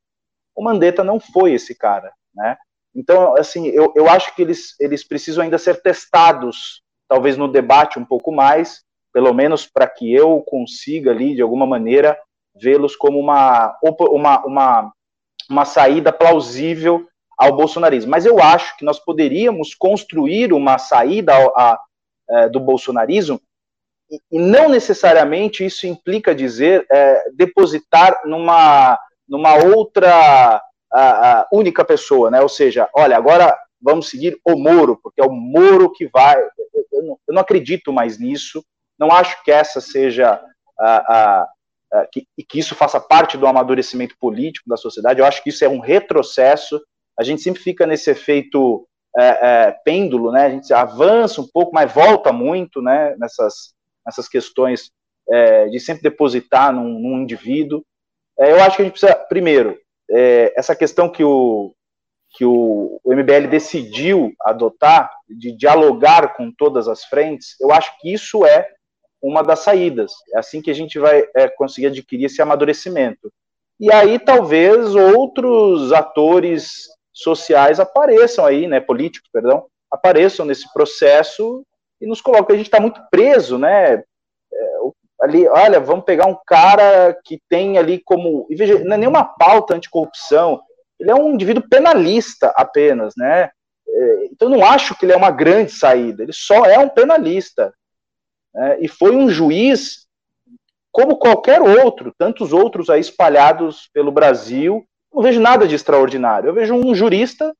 O Mandetta não foi esse cara, né? Então, assim, eu, eu acho que eles, eles precisam ainda ser testados, talvez no debate um pouco mais, pelo menos para que eu consiga ali, de alguma maneira, vê-los como uma, uma, uma, uma saída plausível ao bolsonarismo. Mas eu acho que nós poderíamos construir uma saída a, a, a, é, do bolsonarismo e, não necessariamente isso implica dizer é, depositar numa, numa outra a, única pessoa, né? Ou seja, olha, agora vamos seguir o Moro, porque é o Moro que vai. Eu não, eu não acredito mais nisso. Não acho que essa seja a, que, que isso faça parte do amadurecimento político da sociedade. Eu acho que isso é um retrocesso a gente sempre fica nesse efeito é, é, pêndulo, né? A gente avança um pouco, mas volta muito, né? Nessas, nessas questões é, de sempre depositar num, num indivíduo. Eu acho que a gente precisa, primeiro, essa questão que o, que o, o, MBL decidiu adotar, de dialogar com todas as frentes, eu acho que isso é uma das saídas. É assim que a gente vai é, conseguir adquirir esse amadurecimento. E aí, talvez, outros atores sociais apareçam aí, né, políticos, perdão, apareçam nesse processo e nos colocam. A gente está muito preso, né? É, ali, olha, vamos pegar um cara que tem ali como. E veja, não é nenhuma pauta anticorrupção, ele é um indivíduo penalista apenas, né? É, então, não acho que ele é uma grande saída, ele só é um penalista. Né? E foi um juiz como qualquer outro, tantos outros aí espalhados pelo Brasil, não vejo nada de extraordinário. Eu vejo um jurista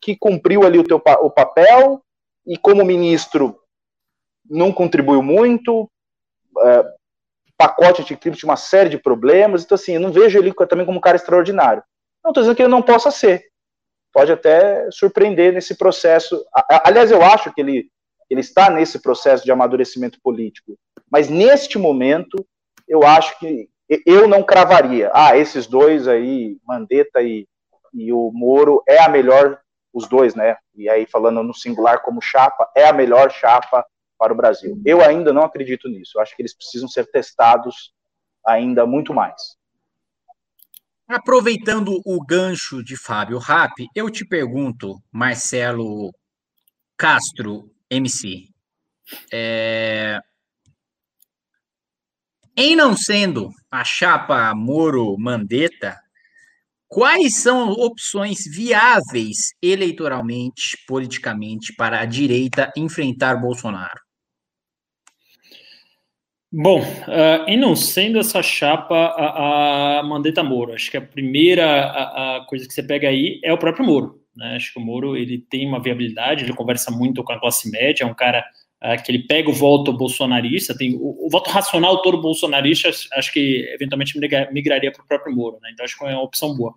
que cumpriu ali o, teu, o papel e, como ministro, não contribuiu muito. É, pacote anticrime tinha uma série de problemas. Então, assim, eu não vejo ele também como um cara extraordinário. Não estou dizendo que ele não possa ser. Pode até surpreender nesse processo. Aliás, eu acho que ele, ele está nesse processo de amadurecimento político. Mas, neste momento, eu acho que, eu não cravaria. Ah, esses dois aí, Mandetta e, e o Moro, é a melhor, os dois, né? E aí, falando no singular como chapa, é a melhor chapa para o Brasil. Eu ainda não acredito nisso. Eu acho que eles precisam ser testados ainda muito mais. Aproveitando o gancho de Fábio Rapp, eu te pergunto, Marcelo Castro, MC, é, em não sendo a chapa Moro-Mandetta, quais são opções viáveis eleitoralmente, politicamente, para a direita enfrentar Bolsonaro? Bom, uh, em não sendo essa chapa a, a Mandetta Moro, acho que a primeira a, a coisa que você pega aí é o próprio Moro. Né? Acho que o Moro ele tem uma viabilidade, ele conversa muito com a classe média, é um cara é, que ele pega o voto bolsonarista, tem o, o voto racional todo bolsonarista, acho, acho que eventualmente migraria para o próprio Moro, né? Então acho que é uma opção boa.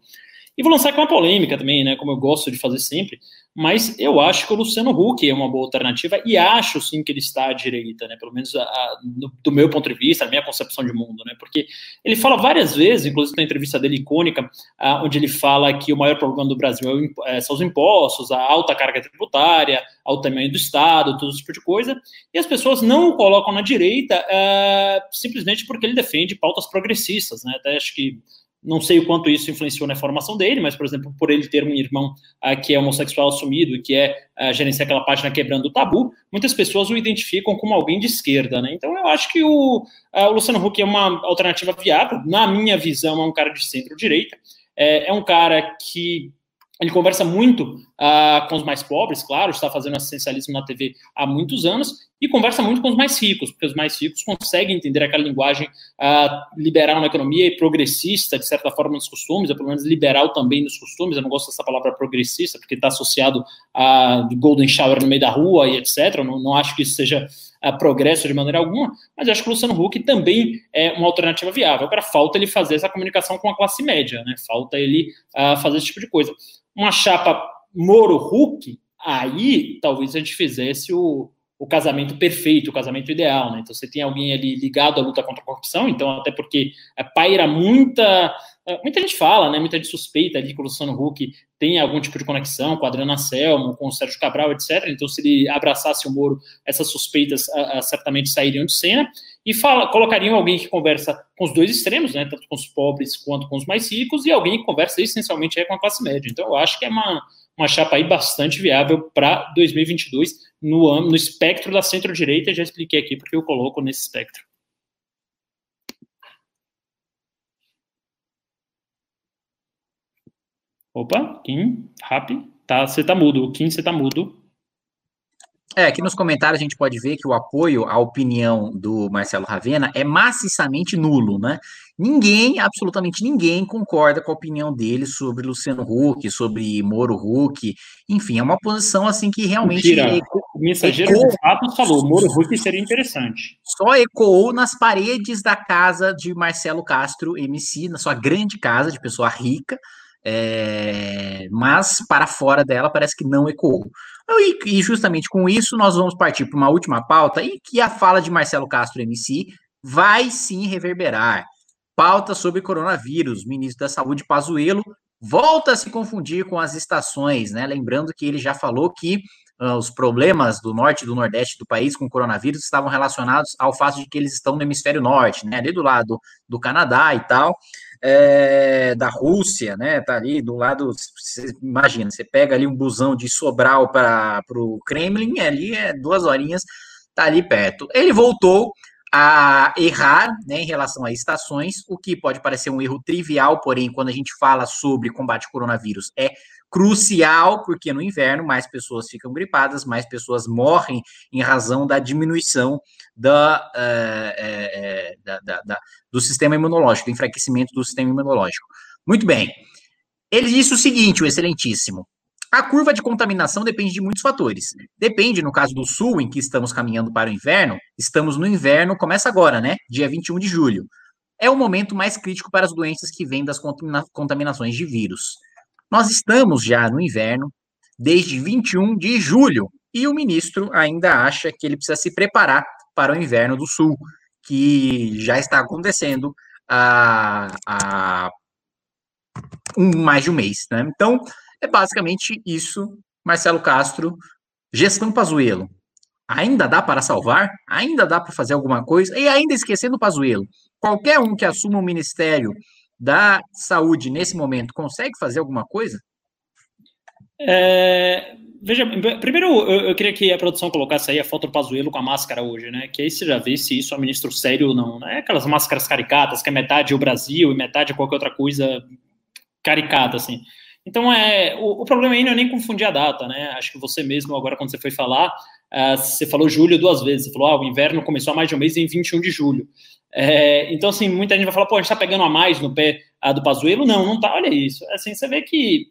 E vou lançar com uma polêmica também, né? Como eu gosto de fazer sempre. Mas eu acho que o Luciano Huck é uma boa alternativa e acho sim que ele está à direita, né? Pelo menos a, a, do meu ponto de vista, da minha concepção de mundo, né? Porque ele fala várias vezes, inclusive na entrevista dele icônica, a, onde ele fala que o maior problema do Brasil é, é, são os impostos, a alta carga tributária, ao tamanho do Estado, todo esse tipo de coisa, e as pessoas não o colocam na direita é, simplesmente porque ele defende pautas progressistas, né? Até acho que não sei o quanto isso influenciou na formação dele, mas, por exemplo, por ele ter um irmão uh, que é homossexual assumido e que é uh, gerenciar aquela página quebrando o tabu, muitas pessoas o identificam como alguém de esquerda, né? Então, eu acho que o, uh, o Luciano Huck é uma alternativa viável. Na minha visão, é um cara de centro-direita. É, é um cara que ele conversa muito uh, com os mais pobres, claro, está fazendo assistencialismo na TV há muitos anos, e conversa muito com os mais ricos, porque os mais ricos conseguem entender aquela linguagem uh, liberal na economia e progressista, de certa forma, nos costumes, ou pelo menos liberal também nos costumes. Eu não gosto dessa palavra progressista, porque está associado a Golden Shower no meio da rua e etc. Não, não acho que isso seja uh, progresso de maneira alguma, mas acho que o Luciano Huck também é uma alternativa viável. Agora, falta ele fazer essa comunicação com a classe média, né? falta ele uh, fazer esse tipo de coisa. Uma chapa Moro-Huck, aí talvez a gente fizesse o o casamento perfeito, o casamento ideal, né? Então você tem alguém ali ligado à luta contra a corrupção, então até porque é, paira muita é, muita gente fala, né? Muita gente suspeita ali que o Luciano Huck tem algum tipo de conexão com a Adriana Selmo, com o Sérgio Cabral, etc. Então, se ele abraçasse o Moro, essas suspeitas a, a, certamente sairiam de cena e fala, colocariam alguém que conversa com os dois extremos, né? Tanto com os pobres quanto com os mais ricos, e alguém que conversa essencialmente é com a classe média. Então, eu acho que é uma, uma chapa aí bastante viável para 2022 no, no espectro da centro-direita, já expliquei aqui porque eu coloco nesse espectro. Opa, Kim, Rap, tá, você tá mudo. Kim, você tá mudo. É, aqui nos comentários a gente pode ver que o apoio à opinião do Marcelo Ravena é maciçamente nulo, né? Ninguém, absolutamente ninguém, concorda com a opinião dele sobre Luciano Huck, sobre Moro Huck, enfim, é uma posição assim que realmente. Mentira. Eco, o mensageiro ecoou, de fato falou: Moro Huck seria interessante. Só ecoou nas paredes da casa de Marcelo Castro, MC, na sua grande casa de pessoa rica, é, mas para fora dela parece que não ecoou. E, e justamente com isso nós vamos partir para uma última pauta e que a fala de Marcelo Castro MC vai sim reverberar. Pauta sobre coronavírus. Ministro da Saúde Pazuello volta a se confundir com as estações, né? Lembrando que ele já falou que uh, os problemas do norte e do nordeste do país com o coronavírus estavam relacionados ao fato de que eles estão no hemisfério norte, né? Ali do lado do Canadá e tal é, da Rússia, né? Tá ali do lado. Imagina, você pega ali um busão de Sobral para o Kremlin, ali é duas horinhas, tá ali perto. Ele voltou a errar né, em relação a estações, o que pode parecer um erro trivial, porém, quando a gente fala sobre combate ao coronavírus, é crucial, porque no inverno mais pessoas ficam gripadas, mais pessoas morrem em razão da diminuição da, é, é, da, da, da, do sistema imunológico, do enfraquecimento do sistema imunológico. Muito bem. Ele disse o seguinte, o excelentíssimo. A curva de contaminação depende de muitos fatores. Depende, no caso do Sul, em que estamos caminhando para o inverno, estamos no inverno, começa agora, né? Dia 21 de julho. É o momento mais crítico para as doenças que vêm das contaminações de vírus. Nós estamos já no inverno desde 21 de julho e o ministro ainda acha que ele precisa se preparar para o inverno do sul, que já está acontecendo há, há um, mais de um mês. Né? Então, é basicamente isso, Marcelo Castro, gestão Pazuello. Ainda dá para salvar? Ainda dá para fazer alguma coisa? E ainda esquecendo o Pazuello, qualquer um que assuma o ministério da saúde nesse momento consegue fazer alguma coisa? É, veja, primeiro eu, eu, queria que a produção colocasse aí a foto do Pazuello com a máscara hoje, né? Que aí você já vê se isso é ministro sério ou não, né? Aquelas máscaras caricatas, que é metade o Brasil e metade qualquer outra coisa caricata, assim. Então, é, o, o, problema aí não é nem confundir a data, né? Acho que você mesmo, agora, quando você foi falar, uh, você falou julho duas vezes. Você falou, ah, o inverno começou há mais de um mês em 21 de julho. É, então, assim, muita gente vai falar, pô, a gente tá pegando a mais no pé a do Pazuello. Não, não tá, olha isso. Assim, você vê que,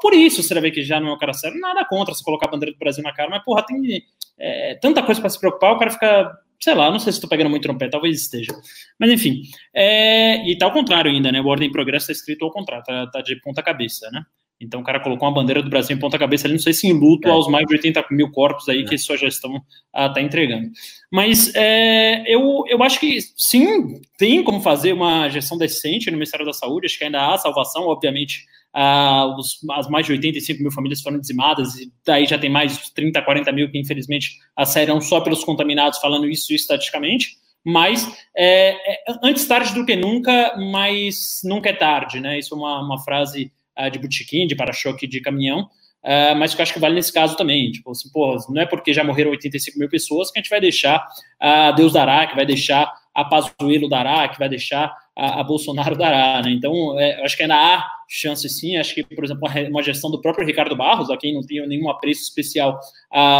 por isso você vê que já não é o cara sério, nada contra você colocar a bandeira do Brasil na cara, mas, porra, tem é, tanta coisa para se preocupar, o cara fica, sei lá, não sei se estou pegando muito no pé, talvez esteja. Mas, enfim, é, e tá ao contrário ainda, né, o Ordem em Progresso tá escrito ao contrário, tá, tá de ponta cabeça, né. Então o cara colocou uma bandeira do Brasil em ponta cabeça ali, não sei se em luto é. aos mais de 80 mil corpos aí é. que sua gestão está ah, entregando. Mas é, eu, eu acho que sim, tem como fazer uma gestão decente no Ministério da Saúde, acho que ainda há salvação, obviamente. Ah, os, as mais de 85 mil famílias foram dizimadas, e daí já tem mais de 30, 40 mil que infelizmente sairão só pelos contaminados, falando isso estatisticamente mas é, é, antes tarde do que nunca, mas nunca é tarde, né? Isso é uma, uma frase uh, de botequim, de para-choque de caminhão, uh, mas que eu acho que vale nesse caso também. Tipo, assim, pô, não é porque já morreram 85 mil pessoas que a gente vai deixar a uh, Deus dará, que vai deixar a Pazuelo dará, que vai deixar a, a Bolsonaro dará, né? Então, é, acho que ainda há chance sim, acho que, por exemplo, uma gestão do próprio Ricardo Barros, a quem não tem nenhum apreço especial,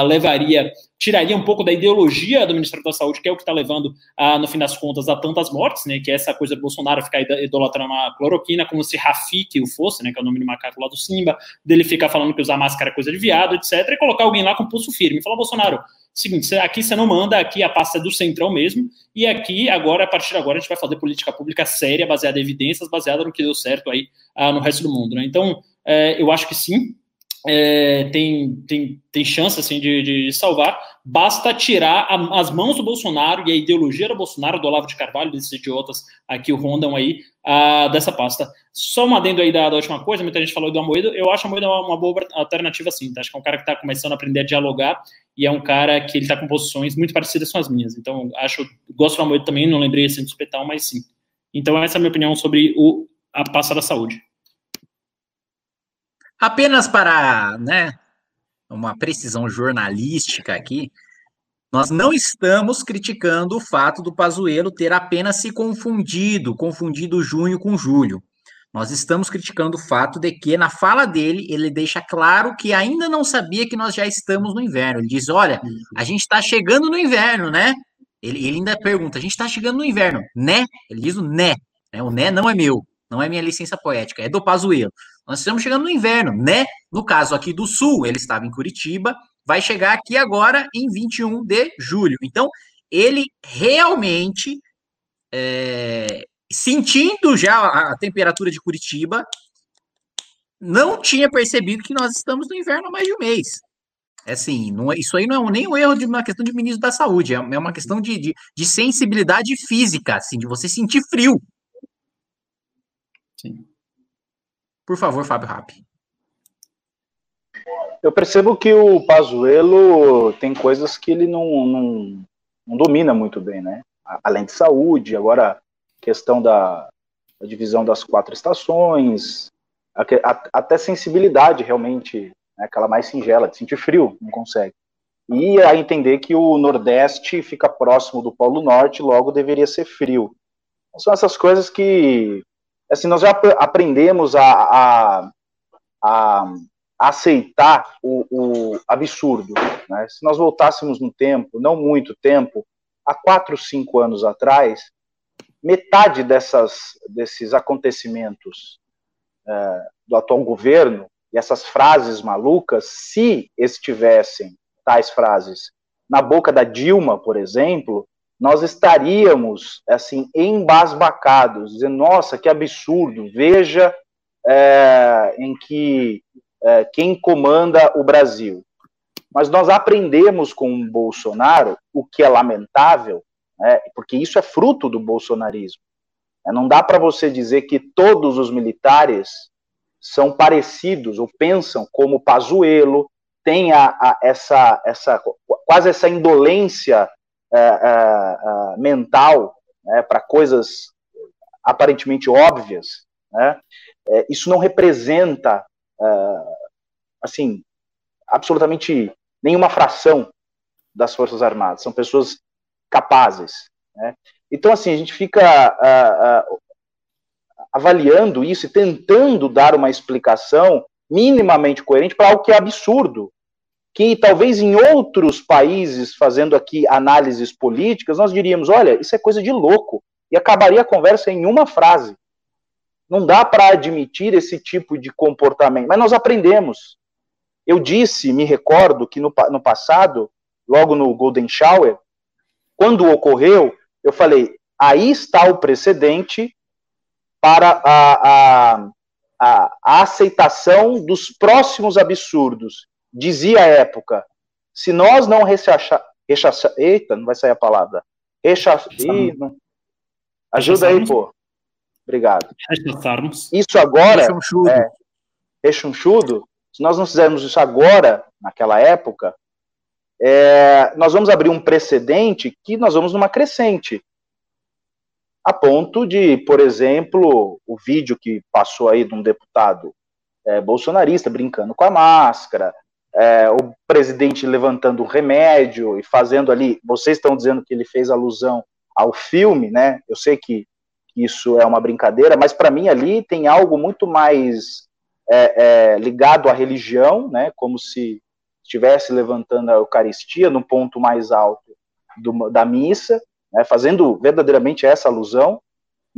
levaria, tiraria um pouco da ideologia do Ministério da Saúde, que é o que está levando, no fim das contas, a tantas mortes, né? Que é essa coisa do Bolsonaro ficar idolatrando a cloroquina, como se Rafik o fosse, né? Que é o nome do macaco lá do Simba, dele ficar falando que usar máscara é coisa de viado, etc., e colocar alguém lá com pulso firme. Falar, Bolsonaro, seguinte, aqui você não manda, aqui a pasta é do Centrão mesmo, e aqui, agora, a partir de agora, a gente vai fazer política pública séria, baseada em evidências, baseada no que deu certo aí uh, no resto do mundo, né? Então, é, eu acho que sim, é, tem, tem, tem chance assim, de, de salvar. Basta tirar a, as mãos do Bolsonaro e a ideologia do Bolsonaro, do Olavo de Carvalho, desses idiotas aqui, o rondam aí, uh, dessa pasta. Só um adendo aí da, da, última coisa, muita gente falou do Amoedo, eu acho a Amoedo uma, uma boa alternativa sim, tá? acho que é um cara que está começando a aprender a dialogar e é um cara que ele está com posições muito parecidas com as minhas, então acho, gosto do Amoedo também, não lembrei assim do mas sim. Então essa é a minha opinião sobre o, a pasta da saúde. Apenas para né, uma precisão jornalística aqui, nós não estamos criticando o fato do Pazuello ter apenas se confundido, confundido junho com julho. Nós estamos criticando o fato de que, na fala dele, ele deixa claro que ainda não sabia que nós já estamos no inverno. Ele diz: olha, a gente está chegando no inverno, né? Ele, ele ainda pergunta: a gente está chegando no inverno, né? Ele diz o né. né? O né não é meu, não é minha licença poética, é do Pazuello. Nós estamos chegando no inverno, né? No caso aqui do Sul, ele estava em Curitiba, vai chegar aqui agora em 21 de julho. Então, ele realmente, é, sentindo já a, temperatura de Curitiba, não tinha percebido que nós estamos no inverno há mais de um mês. É assim, não, é, isso aí não é nem um erro de uma questão de ministro da saúde, é, é uma questão de, de, de sensibilidade física, assim, de você sentir frio. Sim. Por favor, Fábio Rapp. Eu percebo que o Pazuello tem coisas que ele não, não, não domina muito bem, né? Além de saúde, agora questão da, da divisão das quatro estações, a, a, até sensibilidade realmente, né, aquela mais singela, de sentir frio, não consegue. E a entender que o Nordeste fica próximo do Polo Norte, logo deveria ser frio. São essas coisas que assim, nós já aprendemos a, a, a aceitar o, o absurdo. Né? Se nós voltássemos no tempo, não muito tempo, há quatro, cinco anos atrás, metade dessas, desses acontecimentos é, do atual governo e essas frases malucas, se estivessem tais frases na boca da Dilma, por exemplo, nós estaríamos assim embasbacados, dizendo nossa que absurdo, veja é, em que é, quem comanda o Brasil. Mas nós aprendemos com o Bolsonaro o que é lamentável, né, porque isso é fruto do bolsonarismo. É, não dá para você dizer que todos os militares são parecidos ou pensam como Pazuello, tem a, a, essa, essa quase essa indolência é, é, é, mental né, para coisas aparentemente óbvias, né, isso não representa assim absolutamente nenhuma fração das Forças Armadas. São pessoas capazes. Né? Então, assim, a gente fica avaliando isso e tentando dar uma explicação minimamente coerente para algo que é absurdo que talvez em outros países, fazendo aqui análises políticas, nós diríamos: olha, isso é coisa de louco, e acabaria a conversa em uma frase. Não dá para admitir esse tipo de comportamento, mas nós aprendemos. Eu disse, me recordo, que no, no passado, logo no Golden Shower, quando ocorreu, eu falei: aí está o precedente para a, a, a, a aceitação dos próximos absurdos dizia à época: se nós não rechaçar. rechaça, eita, não vai sair a palavra. Rechaçar. Ajuda aí, pô. Obrigado. Rechaçarmos. Isso agora. Rechonchudo. É, rechonchudo. Se nós não fizermos isso agora, naquela época, é, nós vamos abrir um precedente que nós vamos numa crescente. A ponto de, por exemplo, o vídeo que passou aí de um deputado é, bolsonarista brincando com a máscara, é, o presidente levantando o remédio e fazendo ali. Vocês estão dizendo que ele fez alusão ao filme, né? Eu sei que, isso é uma brincadeira, mas para mim ali tem algo muito mais é, é, ligado à religião, né, como se estivesse levantando a Eucaristia no ponto mais alto do, da missa, né, fazendo verdadeiramente essa alusão.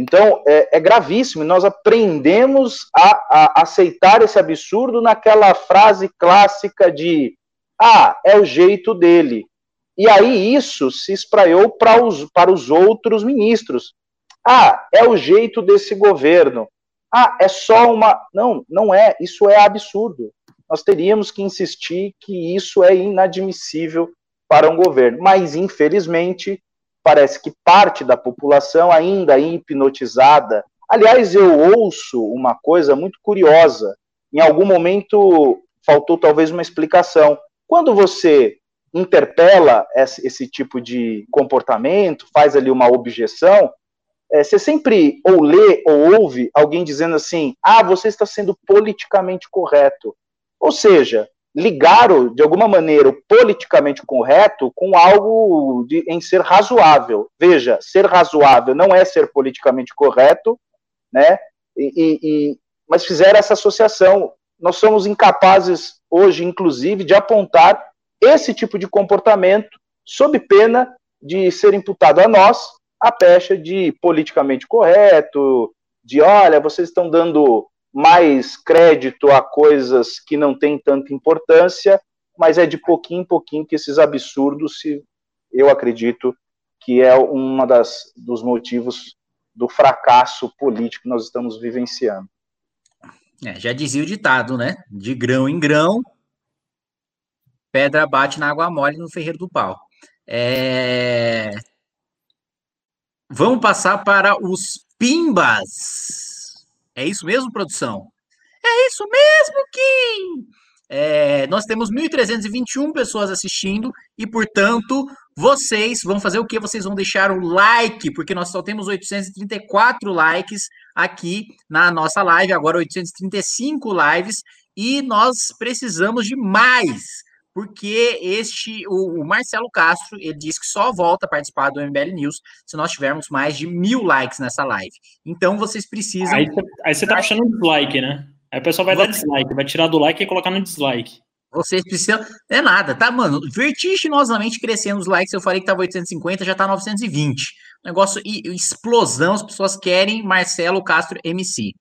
Então, é, é gravíssimo, nós aprendemos a, a, aceitar esse absurdo naquela frase clássica de ah, é o jeito dele. E aí isso se espraiou para os, para os outros ministros. Ah, é o jeito desse governo. Ah, é só uma. Não, não é. Isso é absurdo. Nós teríamos que insistir que isso é inadmissível para um governo. Mas, infelizmente, parece que parte da população ainda é hipnotizada. Aliás, eu ouço uma coisa muito curiosa. Em algum momento faltou talvez uma explicação. Quando você interpela esse, tipo de comportamento, faz ali uma objeção, é, você sempre ou lê ou ouve alguém dizendo assim: ah, você está sendo politicamente correto. Ou seja, ligaram de alguma maneira o politicamente correto com algo de, em ser razoável. Veja, ser razoável não é ser politicamente correto, né? E, e, mas fizeram essa associação. Nós somos incapazes hoje, inclusive, de apontar esse tipo de comportamento sob pena de ser imputado a nós a pecha de politicamente correto, de olha, vocês estão dando mais crédito a coisas que não têm tanta importância, mas é de pouquinho em pouquinho que esses absurdos, se, eu acredito, que é uma das dos motivos do fracasso político que nós estamos vivenciando. É, já dizia o ditado, né? De grão em grão, pedra bate na água mole no ferreiro do pau. É... Vamos passar para os pimbas. É isso mesmo, produção? É isso mesmo, Kim! É, nós temos 1.321 pessoas assistindo e, portanto, vocês vão fazer o que? Vocês vão deixar o like, porque nós só temos 834 likes aqui na nossa live, agora 835 lives, e nós precisamos de mais porque este o, o, Marcelo Castro ele disse que só volta a participar do MBL News se nós tivermos mais de mil likes nessa live. Então vocês precisam. Aí, aí você tá puxando um dislike, né? Aí o pessoal vai você... dar dislike, vai tirar do like e colocar no dislike. Vocês precisam. É nada, tá, mano? Vertiginosamente crescendo os likes. Eu falei que tava 850, já tá 920. Negócio explosão. As pessoas querem Marcelo Castro MC.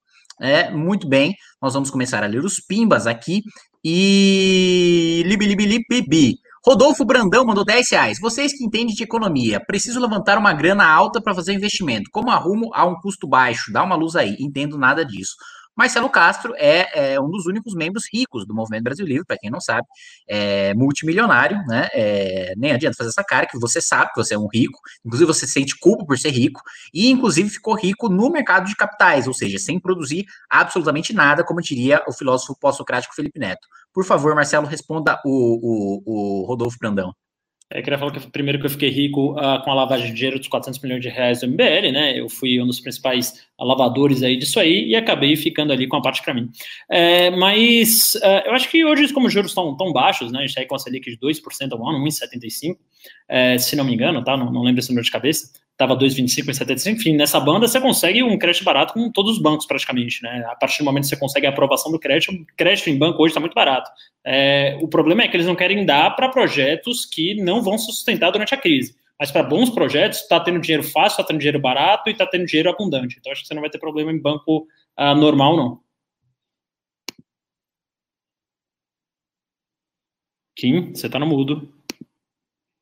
É, muito bem, nós vamos começar a ler os pimbas aqui. E libi, Rodolfo Brandão mandou 10 reais. Vocês que entendem de economia, preciso levantar uma grana alta para fazer investimento. Como arrumo a um custo baixo? Dá uma luz aí. Entendo nada disso. Marcelo Castro é, é, um dos únicos membros ricos do Movimento Brasil Livre, para quem não sabe, é multimilionário, né? É, nem adianta fazer essa cara que você sabe que você é um rico, inclusive você sente culpa por ser rico, e inclusive ficou rico no mercado de capitais, ou seja, sem produzir absolutamente nada, como diria o filósofo pós-socrático Felipe Neto. Por favor, Marcelo, responda o, o, o Rodolfo Brandão. É, queria falar que primeiro que eu fiquei rico uh, com a lavagem de dinheiro dos 400 milhões de reais do MBL, né? Eu fui um dos principais lavadores aí disso aí e acabei ficando ali com a parte para mim. É, mas uh, eu acho que hoje, como os juros estão tão baixos, né? A gente está aí com a Selic de 2% ao ano, 1,75%, é, se não me engano, tá? Não, não lembro esse número de cabeça estava 2,25 em 75, enfim, nessa banda você consegue um crédito barato com todos os bancos praticamente, né? A partir do momento que você consegue a aprovação do crédito, crédito em banco hoje está muito barato. É, o problema é que eles não querem dar para projetos que não vão se sustentar durante a crise. Mas para bons projetos, está tendo dinheiro fácil, está tendo dinheiro barato e está tendo dinheiro abundante. Então acho que você não vai ter problema em banco uh, normal, não. Kim, você está no mudo.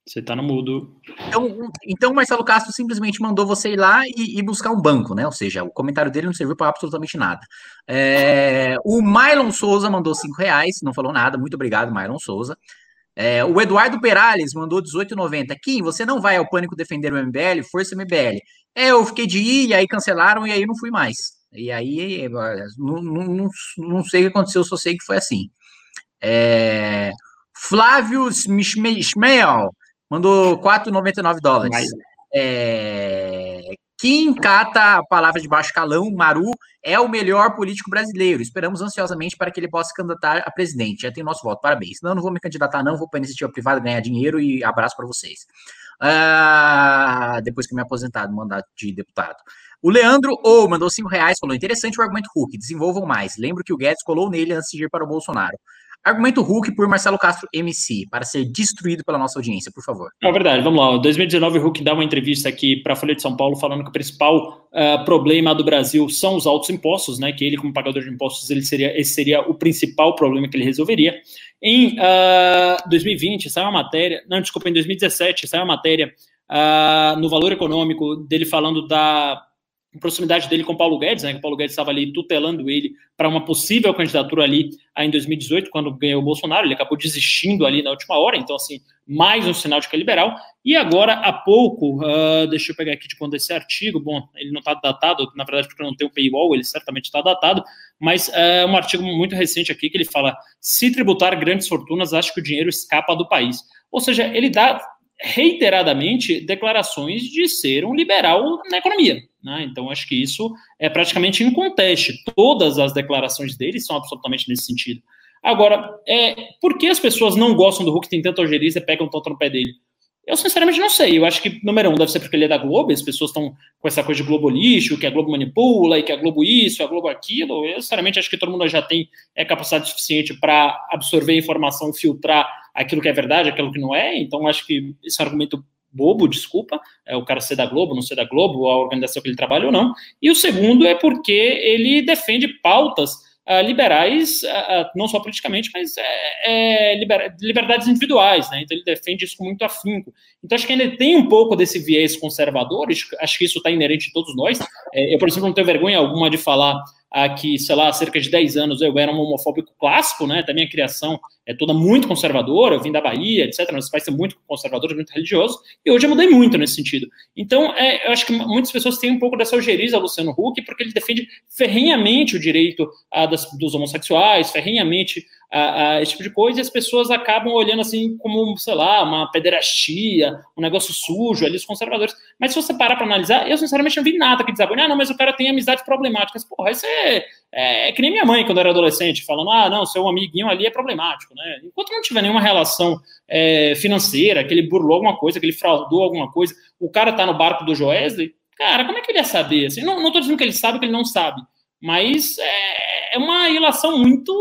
Você tá no mudo. Então, então Marcelo Castro simplesmente mandou você ir lá e, e, buscar um banco, né? Ou seja, o comentário dele não serviu para absolutamente nada. É, o Mylon Souza mandou cinco reais, não falou nada. Muito obrigado, Mylon Souza. É, o Eduardo Perales mandou 18,90. Kim, você não vai ao Pânico defender o MBL? Força MBL. É, eu fiquei de ir, e aí cancelaram, e aí não fui mais. E aí, não, não, não sei o que aconteceu, só sei que foi assim. É, Flávio Schmeil mandou 4,99 dólares. É... Kim cata a palavra de baixo calão, Maru é o melhor político brasileiro. Esperamos ansiosamente para que ele possa se candidatar a presidente. Já tem nosso voto, parabéns. Não, não vou me candidatar, não, vou para a iniciativa privada ganhar dinheiro e abraço para vocês. Uh, depois que me aposentar do mandato de deputado. O Leandro ou oh, mandou cinco reais, falou: interessante o argumento Hulk, desenvolvam mais. Lembro que o Guedes colou nele antes de ir para o Bolsonaro. Argumento Hulk por Marcelo Castro MC, para ser destruído pela nossa audiência, por favor. É verdade, vamos lá. Em 2019, o Hulk dá uma entrevista aqui para a Folha de São Paulo falando que o principal uh, problema do Brasil são os altos impostos, né? Que ele, como pagador de impostos, ele seria, esse seria o principal problema que ele resolveria. Em uh, ah, 2020, saiu uma matéria, não, desculpa, em 2017, saiu uma matéria uh, no Valor Econômico dele falando da proximidade dele com Paulo Guedes, né, que o Paulo Guedes estava ali tutelando ele para uma possível candidatura ali em 2018, quando ganhou o Bolsonaro, ele acabou desistindo ali na última hora, então assim, mais um sinal de que é liberal, e agora há pouco, uh, deixa eu pegar aqui de quando esse artigo, bom, ele não está datado, na verdade porque não tem o paywall, ele certamente está datado, mas é uh, um artigo muito recente aqui que ele fala, se tributar grandes fortunas, acho que o dinheiro escapa do país, ou seja, ele dá reiteradamente declarações de ser um liberal na economia. Né? Então, acho que isso é praticamente inconteste. Todas as declarações dele são absolutamente nesse sentido. Agora, é, por que as pessoas não gostam do Hulk, tem tanta algeriza e pegam tanto no pé dele? Eu, sinceramente, não sei. Eu acho que, número um, deve ser porque ele é da Globo, as pessoas estão com essa coisa de Globo lixo, que a Globo manipula, e que a Globo isso, a Globo aquilo. Eu, sinceramente, acho que todo mundo já tem é, capacidade suficiente para absorver informação, filtrar aquilo que é verdade, aquilo que não é. Então, acho que esse é um argumento bobo, desculpa, é o cara ser da Globo, não ser da Globo, a organização que ele trabalha ou não. E o segundo é porque ele defende pautas uh, liberais, uh, não só politicamente, mas é, é liber, liberdades individuais, né? Então ele defende isso com muito afinco. Então acho que ainda tem um pouco desse viés conservador, acho que isso está inerente em todos nós. Eu, por exemplo, não tenho vergonha alguma de falar que, sei lá, cerca de 10 anos eu era um homofóbico clássico, né? Da minha criação é toda muito conservadora, eu vim da Bahia, etc. Meus pais são muito conservadores, muito religiosos, e hoje eu mudei muito nesse sentido. Então, é, eu acho que muitas pessoas têm um pouco dessa algeriza Luciano Huck, porque ele defende ferrenhamente o direito a, das, dos homossexuais, ferrenhamente a, esse tipo de coisa, e as pessoas acabam olhando assim como, sei lá, uma pederastia, um negócio sujo ali, os conservadores. Mas se você parar para analisar, eu sinceramente não vi nada que desabone, ah, não, mas o cara tem amizades problemáticas. Porra, isso é, é, é, que nem minha mãe quando era adolescente, falando, ah, não, seu amiguinho ali é problemático, né? Enquanto não tiver nenhuma relação é, financeira, que ele burlou alguma coisa, que ele fraudou alguma coisa, o cara tá no barco do Joesley, cara, como é que ele ia saber? Assim, não, não tô dizendo que ele sabe que ele não sabe, mas é, é uma relação muito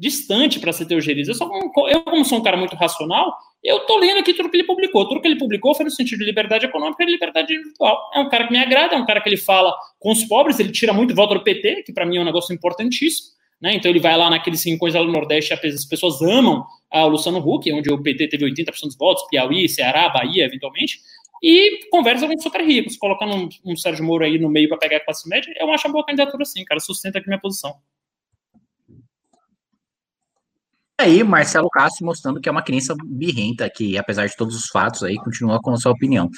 distante para ser teogeriza. Eu, sou, eu, como sou um cara muito racional, eu estou lendo aqui tudo que ele publicou. Tudo que ele publicou foi no sentido de liberdade econômica e liberdade individual. É um cara que me agrada, é um cara que ele fala com os pobres, ele tira muito voto do PT, que para mim é um negócio importantíssimo. Né? Então ele vai lá naqueles rincões lá no Nordeste, as pessoas amam a Luciano Huck, onde o PT teve 80% dos votos, Piauí, Ceará, Bahia, eventualmente, e conversa com super ricos, colocando um, um Sérgio Moro aí no meio para pegar a classe média, eu acho uma boa candidatura sim, cara, sustenta aqui minha posição. Aí, Marcelo Castro mostrando que é uma criança birrenta, que apesar de todos os fatos aí, continua com a sua opinião.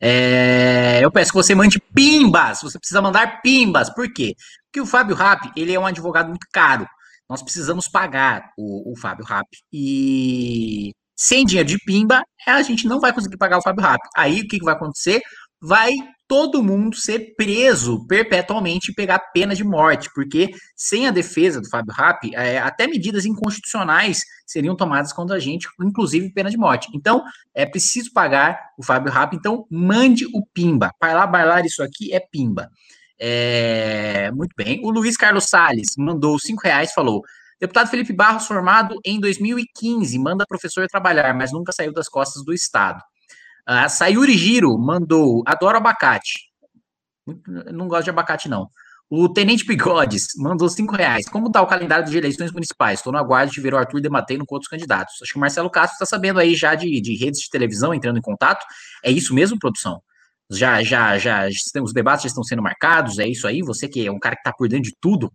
É, eu peço que você mande pimbas, você precisa mandar pimbas, por quê? Porque o Fábio Rapp, ele é um advogado muito caro, nós precisamos pagar o, o Fábio Rapp, e sem dinheiro de pimba, a gente não vai conseguir pagar o Fábio Rapp. Aí, o que, que vai acontecer? Vai todo mundo ser preso perpetualmente e pegar pena de morte, porque sem a defesa do Fábio Rappi, é, até medidas inconstitucionais seriam tomadas contra a gente, inclusive pena de morte. Então, é preciso pagar o Fábio Rappi, então mande o Pimba. Lá bailar isso aqui é Pimba. É, muito bem. O Luiz Carlos Sales mandou cinco reais, falou: Deputado Felipe Barros, formado em 2015, manda professor trabalhar, mas nunca saiu das costas do Estado. A Sayuri Giro mandou, adoro abacate. Não gosto de abacate, não. O Tenente Bigodes mandou cinco reais. Como está o calendário de eleições municipais? Estou no aguardo de ver o Arthur debatendo com outros candidatos. Acho que o Marcelo Castro está sabendo aí já de, de, redes de televisão entrando em contato. É isso mesmo, produção? Já, já, já, os debates já estão sendo marcados? É isso aí? Você que é um cara que está por dentro de tudo,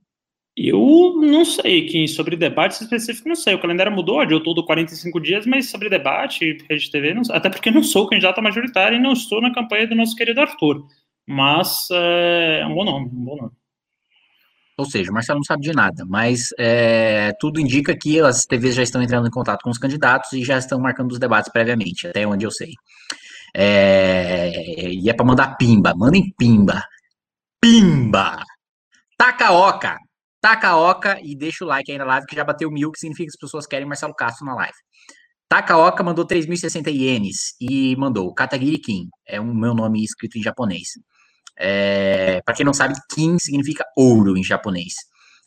eu não sei que sobre debates específicos, não sei. O calendário mudou de todo 45 dias, mas sobre debate, rede TV, não, até porque não sou candidato majoritário e não estou na campanha do nosso querido Arthur. Mas é, é um bom nome, um bom nome. Ou seja, o Marcelo não sabe de nada, mas é, tudo indica que as TVs já estão entrando em contato com os candidatos e já estão marcando os debates previamente, até onde eu sei. É, e é para mandar pimba. Mandem pimba. Pimba! Tacaoca. Tacaoca e deixa o like aí na live que já bateu mil, que significa que as pessoas querem Marcelo Castro na live. Takaoka mandou 3.060 ienes e mandou Katagiri Kim. É o meu nome escrito em japonês. É, para quem não sabe, Kim significa ouro em japonês.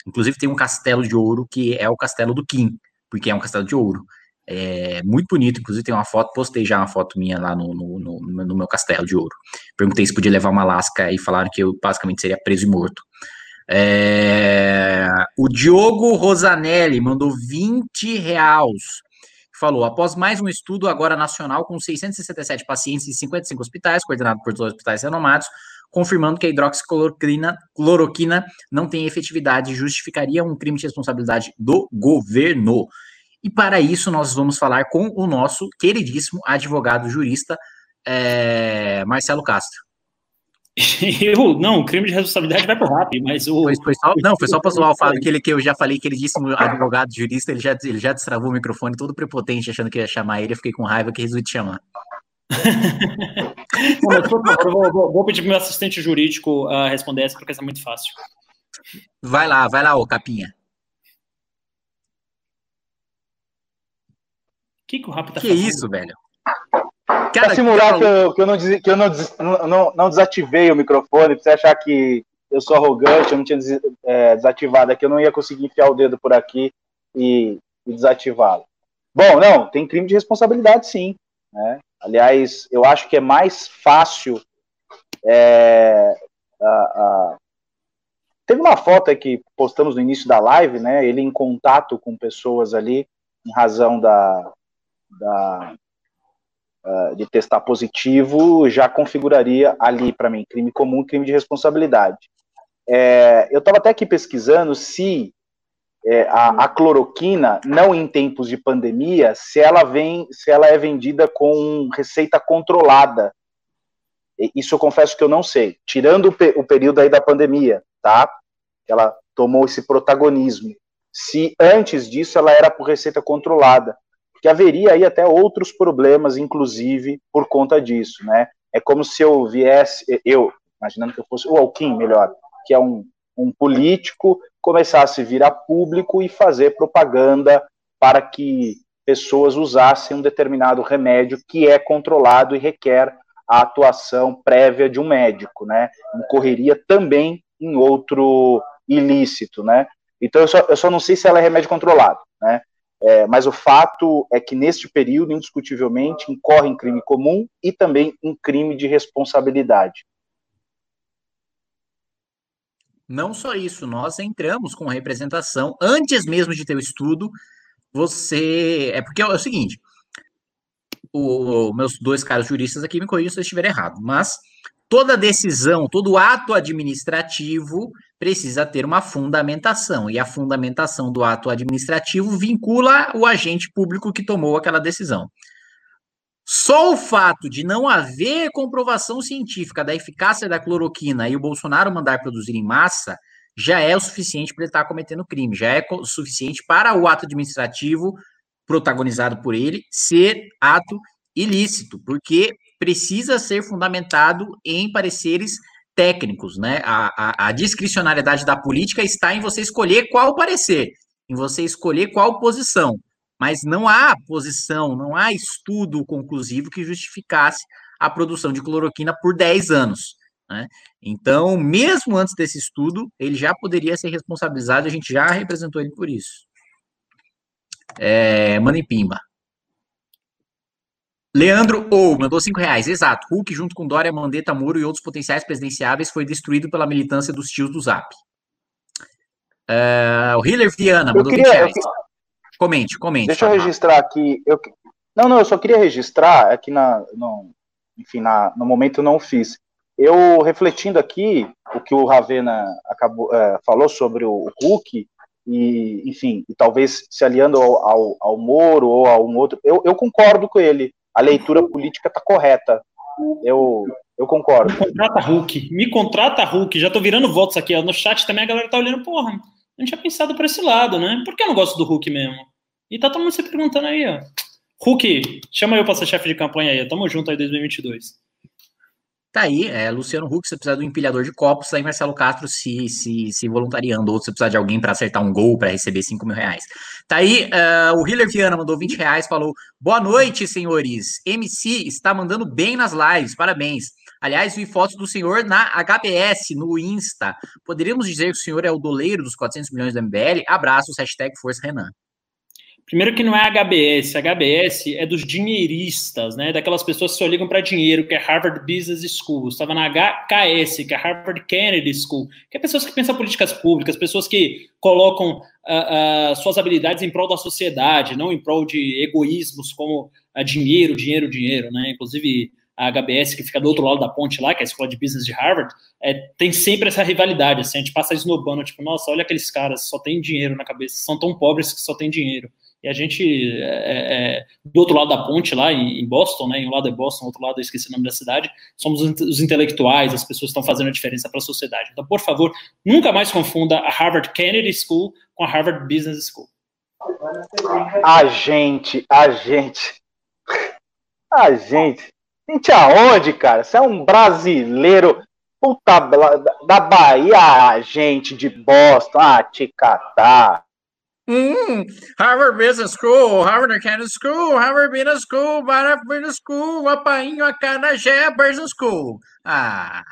Inclusive tem um castelo de ouro que é o castelo do Kim, porque é um castelo de ouro. É muito bonito, inclusive tem uma foto, postei já uma foto minha lá no, no, no, no meu castelo de ouro. Perguntei se podia levar uma lasca e falaram que eu basicamente seria preso e morto. É, o Diogo Rosanelli mandou 20 reais. Falou, após mais um estudo agora nacional com 667 pacientes em 55 hospitais, coordenado por dois hospitais renomados, confirmando que a hidroxicloroquina cloroquina não tem efetividade e justificaria um crime de responsabilidade do governo. E para isso nós vamos falar com o nosso queridíssimo advogado jurista é, Marcelo Castro. *laughs* Eu, não, o crime de responsabilidade vai pro RAP, mas o. Foi, foi só, não, foi só para zoar o Fábio, *laughs* que, ele, que eu já falei que ele disse advogado jurista, ele já, ele já destravou o microfone todo prepotente, achando que ia chamar ele, eu fiquei com raiva que resolvi te chamar. *laughs* vou, vou, vou, pedir pro meu assistente jurídico uh, responder essa, porque essa é muito fácil. Vai lá, vai lá, ô Capinha. O que, que o Rap tá que fazendo? Que isso, velho? Cara, pra simular que eu, que eu, não, que eu não, não, não, desativei o microfone, pra você achar que eu sou arrogante, eu não tinha é, desativado aqui, eu não ia conseguir enfiar o dedo por aqui e, e desativá-lo. Bom, não, tem crime de responsabilidade sim. Né? Aliás, eu acho que é mais fácil. É, a, a... Teve uma foto aí que postamos no início da live, né? Ele em contato com pessoas ali, em razão da, da uh, de testar positivo, já configuraria ali para mim crime comum, crime de responsabilidade. É, eu estava até aqui pesquisando se é, a, a, cloroquina, não em tempos de pandemia, se ela vem, se ela é vendida com receita controlada. Isso eu confesso que eu não sei. Tirando o, o período aí da pandemia, tá? Ela tomou esse protagonismo. Se antes disso ela era por receita controlada, que haveria aí até outros problemas, inclusive por conta disso, né? É como se eu viesse, eu, imaginando que eu fosse o Alquim, melhor, que é um, um político começasse a vir a público e fazer propaganda para que pessoas usassem um determinado remédio que é controlado e requer a atuação prévia de um médico, né? Incorreria também em outro ilícito, né? Então eu só, eu só não sei se ela é remédio controlado, né? É, mas o fato é que neste período, indiscutivelmente, incorre em crime comum e também em crime de responsabilidade. Não só isso, nós entramos com representação antes mesmo de ter o estudo. Você. É porque é o seguinte: o, meus dois caras juristas aqui me corrigem se eu estiver errado, mas toda decisão, todo ato administrativo precisa ter uma fundamentação, e a fundamentação do ato administrativo vincula o agente público que tomou aquela decisão. Só o fato de não haver comprovação científica da eficácia da cloroquina e o Bolsonaro mandar produzir em massa já é o suficiente para ele estar cometendo crime, já é suficiente para o ato administrativo protagonizado por ele ser ato ilícito, porque precisa ser fundamentado em pareceres técnicos, né? A, a, a discricionariedade da política está em você escolher qual parecer, em você escolher qual posição mas não há posição, não há estudo conclusivo que justificasse a produção de cloroquina por 10 anos. Né? Então, mesmo antes desse estudo, ele já poderia ser responsabilizado, a gente já representou ele por isso. É, Pimba. Leandro Ou mandou 5 reais. Exato. Hulk, junto com Dória, Mandetta, Muro e outros potenciais presidenciáveis, foi destruído pela militância dos tios do Zap. É, o Hiller Viana mandou queria, 20 reais. Comente, comente. Deixa eu registrar aqui. Eu... Não, não, eu só queria registrar aqui na. No, enfim, na, no momento eu não fiz. Eu refletindo aqui o que o Ravena acabou, é, falou sobre o Hulk, e, enfim, e talvez se aliando ao, ao, ao Moro ou a um outro, eu, eu concordo com ele. A leitura política está correta. Eu, eu concordo. Me contrata Hulk. Me contrata Hulk. Já tô virando votos aqui. Ó. No chat também a galera tá olhando, porra, não tinha pensado por esse lado, né? Por que eu não gosto do Hulk mesmo? E tá todo mundo se perguntando aí, ó. Hulk, chama eu para ser chefe de campanha aí. Tamo junto aí 2022. Tá aí, é, Luciano Huck, você precisa do empilhador de copos, tá aí Marcelo Castro se, se, se voluntariando, ou você precisa de alguém para acertar um gol para receber 5 mil reais. Tá aí, uh, o Hiller Viana mandou 20 reais, falou: Boa noite, senhores. MC está mandando bem nas lives, parabéns. Aliás, vi fotos do senhor na HBS, no Insta. Poderíamos dizer que o senhor é o doleiro dos 400 milhões da MBL? Abraços, hashtag Força Renan. Primeiro que não é HBS, HBS é dos dinheiristas, né? Daquelas pessoas que só ligam para dinheiro, que é Harvard Business School. Estava na HKS, que é Harvard Kennedy School, que é pessoas que pensam políticas públicas, pessoas que colocam uh, uh, suas habilidades em prol da sociedade, não em prol de egoísmos como uh, dinheiro, dinheiro, dinheiro, né? Inclusive a HBS, que fica do outro lado da ponte lá, que é a Escola de Business de Harvard, é, tem sempre essa rivalidade, assim, a gente passa esnobando, tipo, nossa, olha aqueles caras, só tem dinheiro na cabeça, são tão pobres que só tem dinheiro e a gente, é, é, é, do outro lado da ponte, lá em, Boston, né, um lado é Boston, outro lado eu esqueci o nome da cidade, somos os intelectuais, as pessoas estão fazendo a diferença para a sociedade. Então, por favor, nunca mais confunda a Harvard Kennedy School com a Harvard Business School. A gente, a gente, a gente, gente aonde, cara? Você é um brasileiro puta, da Bahia, a gente de Boston, ah, te catar. Hum, Harvard Business School, Harvard Kennedy School, Harvard Business School, Harvard Business School, Apainho, Acarajé, Business School. Ah,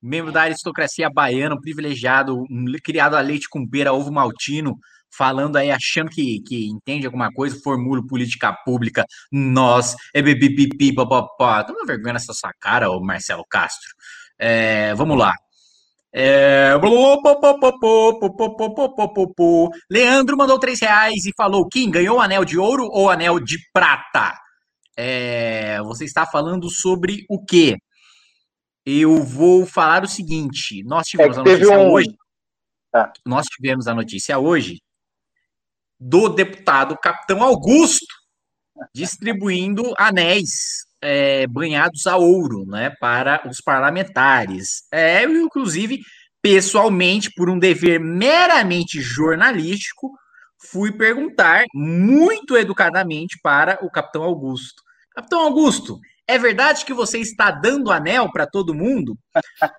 membro da aristocracia baiana, privilegiado, criado a leite com pera, ovo maltino, falando aí, achando que, que entende alguma coisa, formula política pública, nós, é bibibibi, papapá. Toma vergonha nessa sua cara, ô Marcelo Castro. É, vamos lá. É... Leandro mandou três reais e falou: Kim, ganhou anel de ouro ou anel de prata? É... Você está falando sobre o quê? Eu vou falar o seguinte: nós tivemos é a notícia um... hoje. Ah. Nós tivemos a notícia hoje do deputado Capitão Augusto distribuindo anéis é, banhados a ouro, né, para os parlamentares. É, eu, inclusive, pessoalmente, por um dever meramente jornalístico, fui perguntar muito educadamente para o capitão Augusto. Capitão Augusto, é verdade que você está dando anel para todo mundo?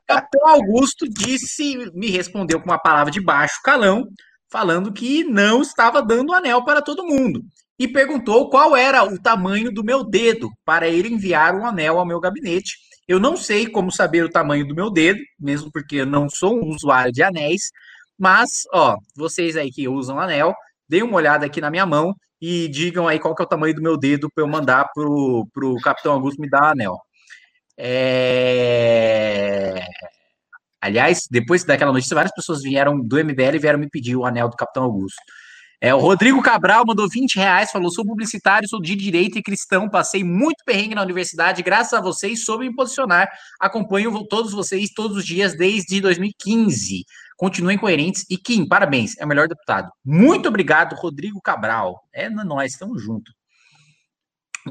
capitão Augusto disse, me respondeu com uma palavra de baixo calão, falando que não estava dando anel para todo mundo e perguntou qual era o tamanho do meu dedo para ele enviar um anel ao meu gabinete. Eu não sei como saber o tamanho do meu dedo, mesmo porque eu não sou um usuário de anéis, mas, ó, vocês aí que usam anel, deem uma olhada aqui na minha mão e digam aí qual que é o tamanho do meu dedo para eu mandar pro, pro Capitão Augusto me dar anel. É... Aliás, depois daquela notícia, várias pessoas vieram do MBL e vieram me pedir o anel do Capitão Augusto. É, o Rodrigo Cabral mandou 20 reais, falou: sou publicitário, sou de direita e cristão, passei muito perrengue na universidade, graças a vocês soube me posicionar. Acompanho todos vocês todos os dias desde 2015. Continuem coerentes e Kim, parabéns, é o melhor deputado. Muito obrigado, Rodrigo Cabral. É nós, estamos juntos.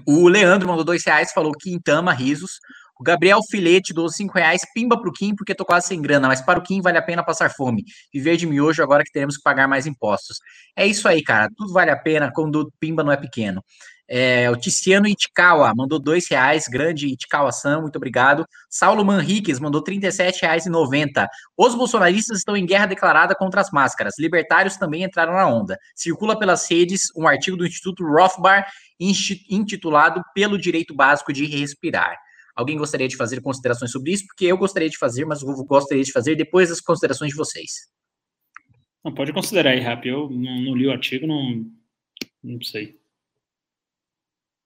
O Leandro mandou dois reais, falou que tama risos. O Gabriel Filete doou 5 reais, pimba pro Kim, porque tô quase sem grana, mas para o Kim vale a pena passar fome. Viver de miojo agora que teremos que pagar mais impostos. É isso aí, cara. Tudo vale a pena quando pimba não é pequeno. É, o Ticiano Itikawa mandou dois reais, grande Itikawa-san, muito obrigado. Saulo Manriquez mandou 37 reais e 90. Os bolsonaristas estão em guerra declarada contra as máscaras. Libertários também entraram na onda. Circula pelas redes um artigo do Instituto Rothbard intitulado Pelo Direito Básico de Respirar. Alguém gostaria de fazer considerações sobre isso? Porque eu gostaria de fazer, mas eu gostaria de fazer depois das considerações de vocês. Não, pode considerar aí, Rap. Eu não, não li o artigo, não, não sei.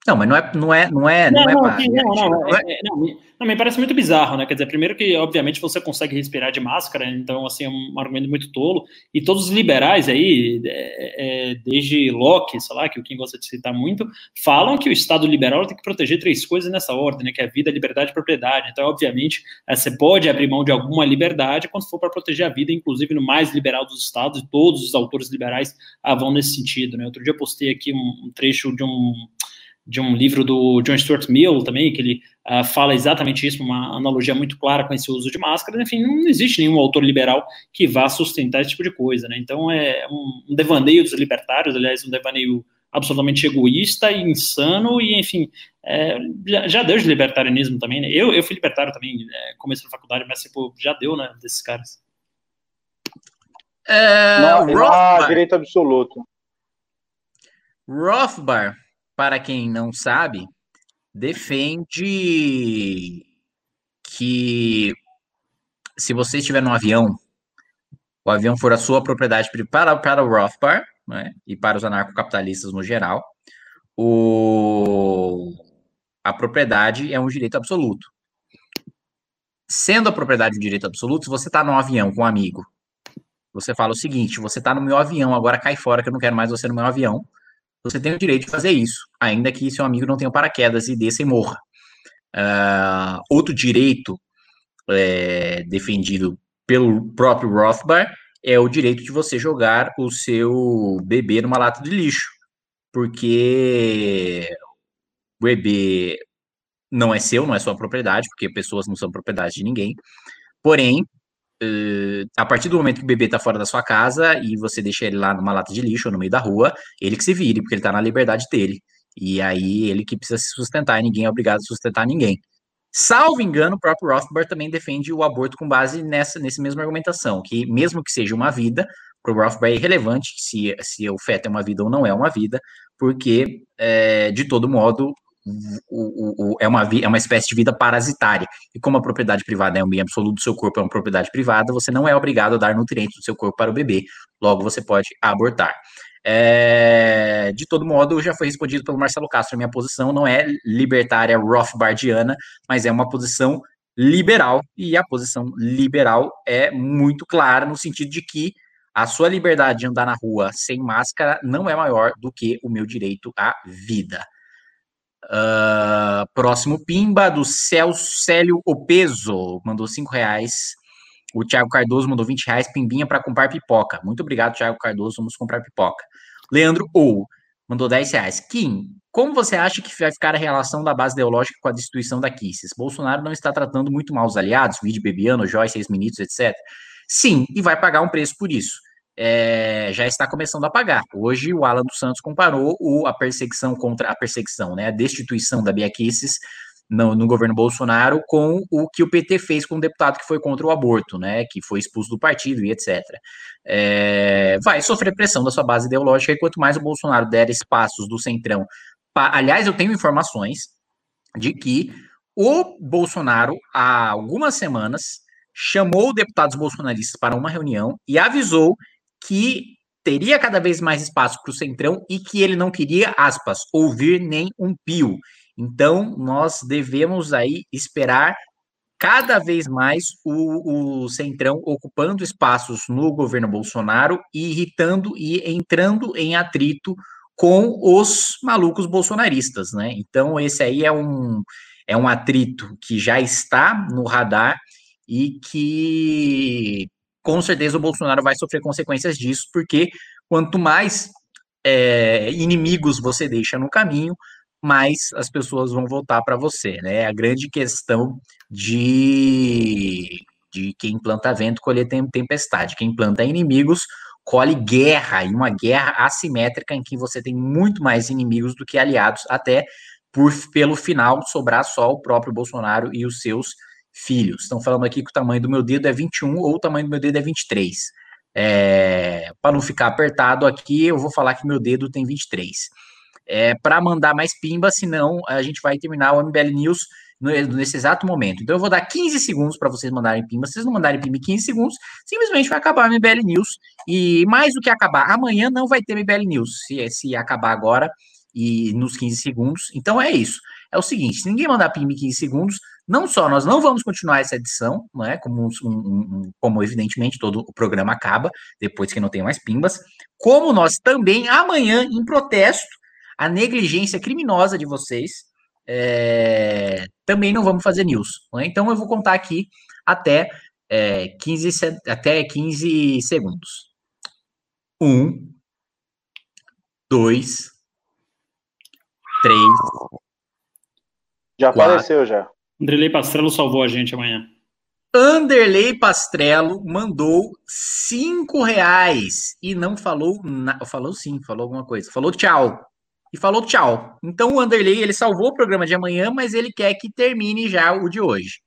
Não, mas não é, não é, não é, não, não, é, não, não, não, é, é, não, não, me parece muito bizarro, né? Quer dizer, primeiro que, obviamente, você consegue respirar de máscara, então, assim, é um argumento muito tolo. E todos os liberais aí, é, é, desde Locke, sei lá, que o Kim gosta de citar muito, falam que o Estado liberal tem que proteger três coisas nessa ordem, né? Que é a vida, a liberdade e a propriedade. Então, obviamente, é, você pode abrir mão de alguma liberdade quando for para proteger a vida, inclusive no mais liberal dos estados, e todos os autores liberais ah, vão nesse sentido, né? Outro dia eu postei aqui um, um trecho de um de um livro do John Stuart Mill também, que ele uh, fala exatamente isso, uma analogia muito clara com esse uso de máscaras. Enfim, não existe nenhum autor liberal que vá sustentar esse tipo de coisa, né? Então é um, um devaneio dos libertários, aliás, um devaneio absolutamente egoísta e insano, e enfim, é, já, já, deu de libertarianismo também, né? Eu, eu fui libertário também, é, comecei na faculdade, mas tipo, já deu, né, desses caras. É, não, não direito absoluto. Rothbard, para quem não sabe, defende que se você estiver num avião, o avião for a sua propriedade para, para o Rothbard, né, e para os anarcocapitalistas no geral, o, a propriedade é um direito absoluto. Sendo a propriedade um direito absoluto, se você está num avião com um amigo, você fala o seguinte: você está no meu avião, agora cai fora que eu não quero mais você no meu avião. Você tem o direito de fazer isso, ainda que seu amigo não tenha paraquedas e desça e morra. Uh, outro direito é, defendido pelo próprio Rothbard é o direito de você jogar o seu bebê numa lata de lixo, porque o bebê não é seu, não é sua propriedade, porque pessoas não são propriedade de ninguém. Porém, uh, a partir do momento que o bebê está fora da sua casa e você deixa ele lá numa lata de lixo ou no meio da rua, ele que se vire, porque ele está na liberdade dele. E aí ele que precisa se sustentar e ninguém é obrigado a sustentar ninguém. Salvo engano, o próprio Rothbard também defende o aborto com base nessa, nessa mesma argumentação, que mesmo que seja uma vida, para o Rothbard é irrelevante se, se o feto é uma vida ou não é uma vida, porque, é, de todo modo, é, uma, é uma espécie de vida parasitária. E como a propriedade privada é um bem absoluto do seu corpo, é uma propriedade privada, você não é obrigado a dar nutrientes do seu corpo para o bebê. Logo, você pode abortar. É, de todo modo, já foi respondido pelo Marcelo Castro. Minha posição não é libertária Rothbardiana, mas é uma posição liberal. E a posição liberal é muito clara no sentido de que a sua liberdade de andar na rua sem máscara não é maior do que o meu direito à vida. Uh, próximo Pimba, do Celso Célio Opeso, mandou cinco reais. O Thiago Cardoso mandou 20 reais, pimbinha para comprar pipoca. Muito obrigado, Thiago Cardoso, vamos comprar pipoca. Leandro Ou mandou 10 reais. Kim, como você acha que vai ficar a relação da base ideológica com a destituição da Kisses? Bolsonaro não está tratando muito mal os aliados, vídeo Bebiano, Joyce, Seis Minutos, etc. Sim, e vai pagar um preço por isso é, já está começando a pagar. Hoje, o Alan dos Santos comparou o, a perseguição contra a perseguição, né, a destituição da Bia Kicis no, no, governo Bolsonaro com o que o PT fez com o deputado que foi contra o aborto, né, que foi expulso do partido e etc. É, vai sofrer pressão da sua base ideológica e quanto mais o Bolsonaro der espaços do centrão. Pa, aliás, eu tenho informações de que o Bolsonaro, há algumas semanas, chamou deputados bolsonaristas para uma reunião e avisou que teria cada vez mais espaço para o Centrão e que ele não queria, aspas, ouvir nem um pio. Então, nós devemos aí esperar cada vez mais o, o Centrão ocupando espaços no governo Bolsonaro e irritando e entrando em atrito com os malucos bolsonaristas, né? Então, esse aí é um, é um atrito que já está no radar e que com certeza o Bolsonaro vai sofrer consequências disso, porque quanto mais é, inimigos você deixa no caminho, mais as pessoas vão voltar para você, né? É a grande questão de, de quem planta vento colher tempestade. Quem planta inimigos colhe guerra, e uma guerra assimétrica em que você tem muito mais inimigos do que aliados, até por pelo final sobrar só o próprio Bolsonaro e os seus filhos. Estão falando aqui que o tamanho do meu dedo é 21 ou o tamanho do meu dedo é 23. É, Para não ficar apertado aqui, eu vou falar que meu dedo tem 23. É, Para mandar mais pimba, senão a gente vai terminar o MBL News nesse exato momento. Então eu vou dar 15 segundos para vocês mandarem pimba. Se vocês não mandarem pimba em 15 segundos, simplesmente vai acabar o MBL News. E mais do que acabar, amanhã não vai ter MBL News, se, se acabar agora e nos 15 segundos. Então é isso. É o seguinte, se ninguém mandar pimba em 15 segundos, não só nós não vamos continuar essa edição, não é? Como, um, um, como evidentemente todo o programa acaba depois que não tem mais pimbas, como nós também amanhã em protesto à negligência criminosa de vocês, é, também não vamos fazer news. É? Então eu vou contar aqui até é, 15 até 15 segundos. Um, dois, três. Já quatro, apareceu já. Anderlei Pastrello salvou a gente amanhã. Anderlei Pastrello mandou cinco reais e não falou. Falou sim, falou alguma coisa. Falou tchau. e falou tchau. Então o Anderley ele salvou o programa de amanhã, mas ele quer que termine já o de hoje.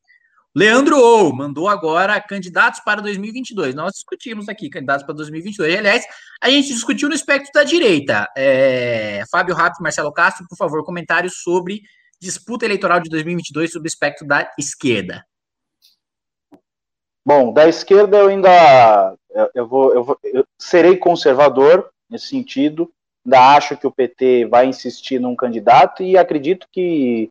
Leandro O mandou agora candidatos para 2022. Nós discutimos aqui candidatos para 2022. Aliás, a gente discutiu no espectro da direita. É, Fábio Rato e Marcelo Castro, por favor, comentários sobre disputa eleitoral de 2022 sob o espectro da esquerda. Bom, da esquerda eu ainda eu, eu vou, eu, vou, eu serei conservador nesse sentido. Ainda acho que o PT vai insistir num candidato e acredito que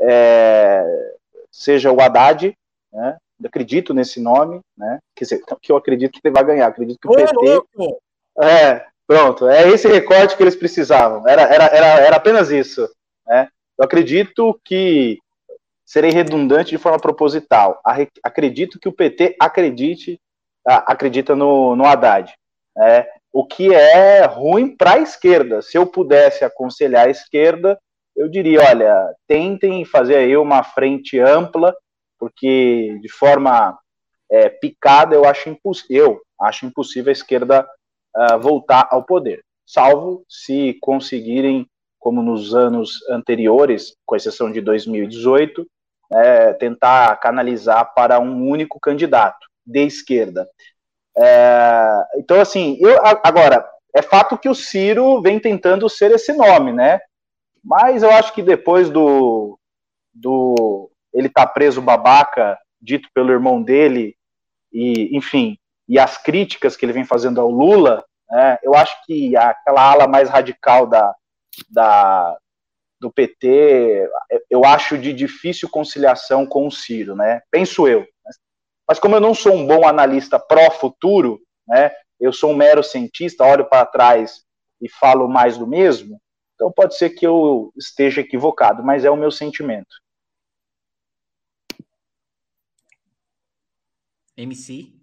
é, seja o Haddad, né? Acredito nesse nome, né? Quer dizer, que eu acredito que ele vai ganhar. Acredito que o Ô, PT. Louco. É, pronto. É esse recorte que eles precisavam. Era, era, era, era apenas isso. Né? Eu acredito que serei redundante de forma proposital. Acredito que o PT acredite, acredita no, no Haddad. Né? O que é ruim para a esquerda. Se eu pudesse aconselhar a esquerda, eu diria: olha, tentem fazer aí uma frente ampla porque de forma é, picada eu acho, eu acho impossível a esquerda uh, voltar ao poder, salvo se conseguirem, como nos anos anteriores, com exceção de 2018, é, tentar canalizar para um único candidato de esquerda. É, então, assim, eu agora é fato que o Ciro vem tentando ser esse nome, né? Mas eu acho que depois do, do ele tá preso babaca, dito pelo irmão dele, e enfim, e as críticas que ele vem fazendo ao Lula, né, eu acho que aquela ala mais radical da, da, do PT, eu acho de difícil conciliação com o Ciro, né? Penso eu. Mas como eu não sou um bom analista pró-futuro, né? Eu sou um mero cientista, olho para trás e falo mais do mesmo. Então pode ser que eu esteja equivocado, mas é o meu sentimento. MC?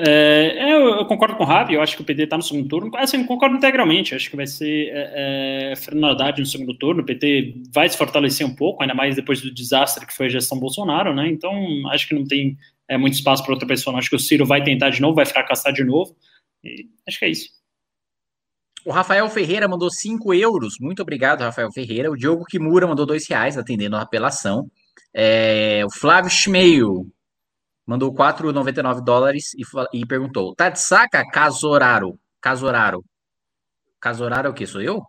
É, é, eu, eu, concordo com o Rabi, eu acho que o PT está no segundo turno. Assim, concordo integralmente, acho que vai ser é, é, Fernando Haddad no segundo turno. O PT vai se fortalecer um pouco, ainda mais depois do desastre que foi a gestão Bolsonaro, né? Então, acho que não tem é, muito espaço para outra pessoa. Acho que o Ciro vai tentar de novo, vai fracassar de novo. E acho que é isso. O Rafael Ferreira mandou 5 euros. Muito obrigado, Rafael Ferreira. O Diogo Kimura mandou 2 reais, atendendo a apelação. É, o Flávio Schmeil mandou 4,99 dólares e, e perguntou: tá de saca, Casoraro? Casoraro. Casoraro é o que? Sou eu?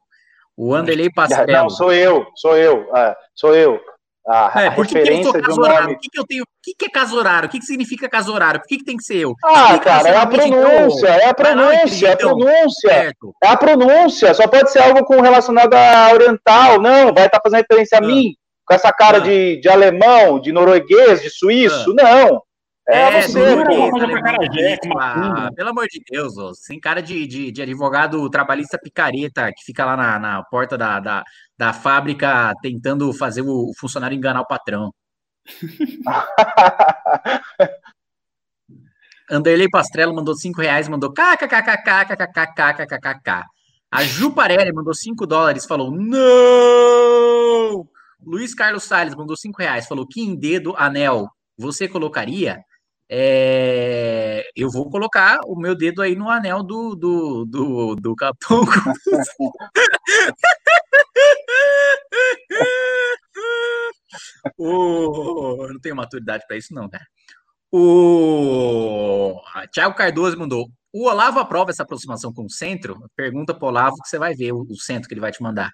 O Anderley Pastel. *laughs* Não, sou eu, sou eu, ah, sou eu. A, é, por que, que eu sou casoraro? Nome... O que, que eu tenho? O que, que é casoraro? O que, que significa casoraro? Por que, que tem que ser eu? Ah, cara, é a pronúncia, é a pronúncia, é a pronúncia. É a pronúncia. Só pode ser algo com relacionado a oriental. Não, vai estar fazendo referência a ah. mim, com essa cara ah. de, de alemão, de norueguês, de suíço. Ah. Não. É, é você, ah, pelo amor de Deus, ó, sem cara de, de, de, advogado trabalhista picareta que fica lá na, na porta da, da, da fábrica tentando fazer o funcionário enganar o patrão. *laughs* Anderley Pastrello mandou 5 reais, mandou kkkkkkkkkkkk. A Ju Parelli mandou 5 dólares, falou não! Luiz Carlos Salles mandou 5 reais, falou que em dedo, anel, você colocaria? É, eu vou colocar o meu dedo aí no anel do, do, do, do Capão. *laughs* oh, não tenho maturidade para isso, não, cara. O Thiago Cardoso mandou. O Olavo aprova essa aproximação com o centro? Pergunta para o Olavo que você vai ver o, o, centro que ele vai te mandar.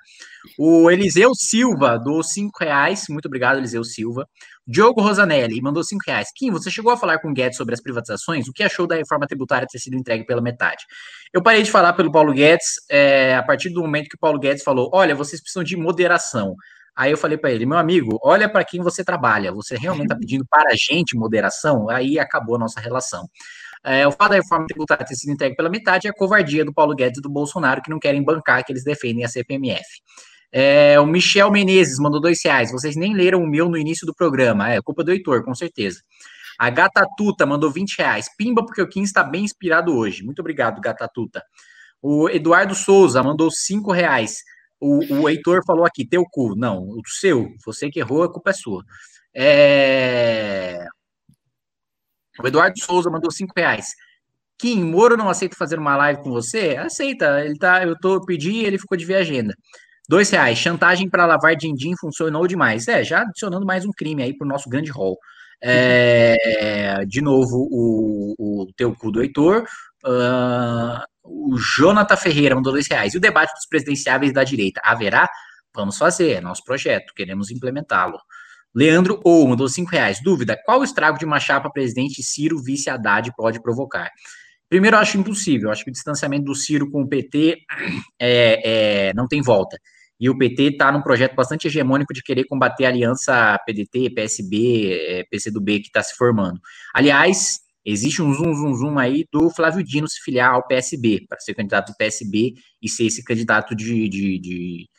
O Eliseu Silva do cinco reais. Muito obrigado, Eliseu Silva. Diogo Rosanelli mandou cinco reais. Kim, você chegou a falar com o Guedes sobre as privatizações? O que achou da reforma tributária ter sido entregue pela metade? Eu parei de falar pelo Paulo Guedes é, a partir do momento que o Paulo Guedes falou: olha, vocês precisam de moderação. Aí eu falei para ele, meu amigo, olha para quem você trabalha. Você realmente está *laughs* pedindo para a gente moderação? Aí acabou a nossa relação. É, o fato da reforma tributária ter sido entregue pela metade é a covardia do Paulo Guedes e do Bolsonaro, que não querem bancar, que eles defendem a CPMF. É, o Michel Menezes mandou dois reais. Vocês nem leram o meu no início do programa. É culpa do Heitor, com certeza. A Gata Tuta mandou 20 reais. Pimba, porque o Kim está bem inspirado hoje. Muito obrigado, Gata Tuta. O Eduardo Souza mandou 5 reais. O, o Heitor falou aqui, teu cu. Não, o seu. Você que errou, a culpa é sua. É... O Eduardo Souza mandou 5 reais. Kim, Moro não aceita fazer uma live com você? Aceita. Ele tá, eu tô, pedi ele ficou de ver agenda. Dois reais. Chantagem para lavar din-din funcionou demais. É, já adicionando mais um crime aí pro nosso grande hall. É, de novo, o, o teu cu do Heitor. Uh, o Jonathan Ferreira mandou dois reais. E o debate dos presidenciáveis da direita? Haverá? Vamos fazer, é nosso projeto, queremos implementá-lo. Leandro Ou mandou cinco reais. Dúvida: qual o estrago de uma chapa presidente Ciro vice Haddad pode provocar? Primeiro, eu acho impossível. Eu acho que o distanciamento do Ciro com o PT é, é, não tem volta. E o PT está num projeto bastante hegemônico de querer combater a aliança PDT, PSB, é, PCdoB que está se formando. Aliás, existe um zoom, zoom, zoom aí do Flávio Dino se filiar ao PSB, para ser candidato do PSB e ser esse candidato de, de, de,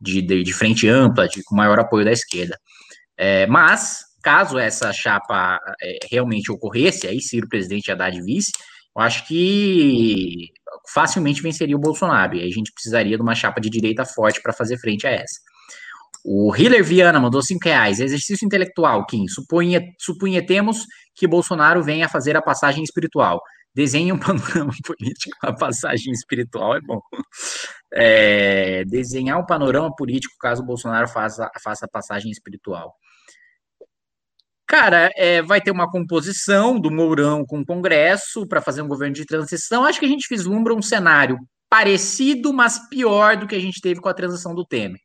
de, de frente ampla, de, com maior apoio da esquerda. É, mas, caso essa chapa é, realmente ocorresse, aí Ciro presidente e Haddad vice, eu acho que facilmente venceria o Bolsonaro. E a gente precisaria de uma chapa de direita forte para fazer frente a essa. O Hiller Viana mandou 5 reais. Exercício intelectual, Kim. Supunha, supunhetemos que Bolsonaro venha fazer a passagem espiritual. Desenhe um *laughs* panorama político. A passagem espiritual é bom. É, desenhar um panorama político caso Bolsonaro faça, faça a passagem espiritual. Cara, é, vai ter uma composição do Mourão com o Congresso para fazer um governo de transição. Acho que a gente vislumbra um cenário parecido, mas pior do que a gente teve com a transição do Temer.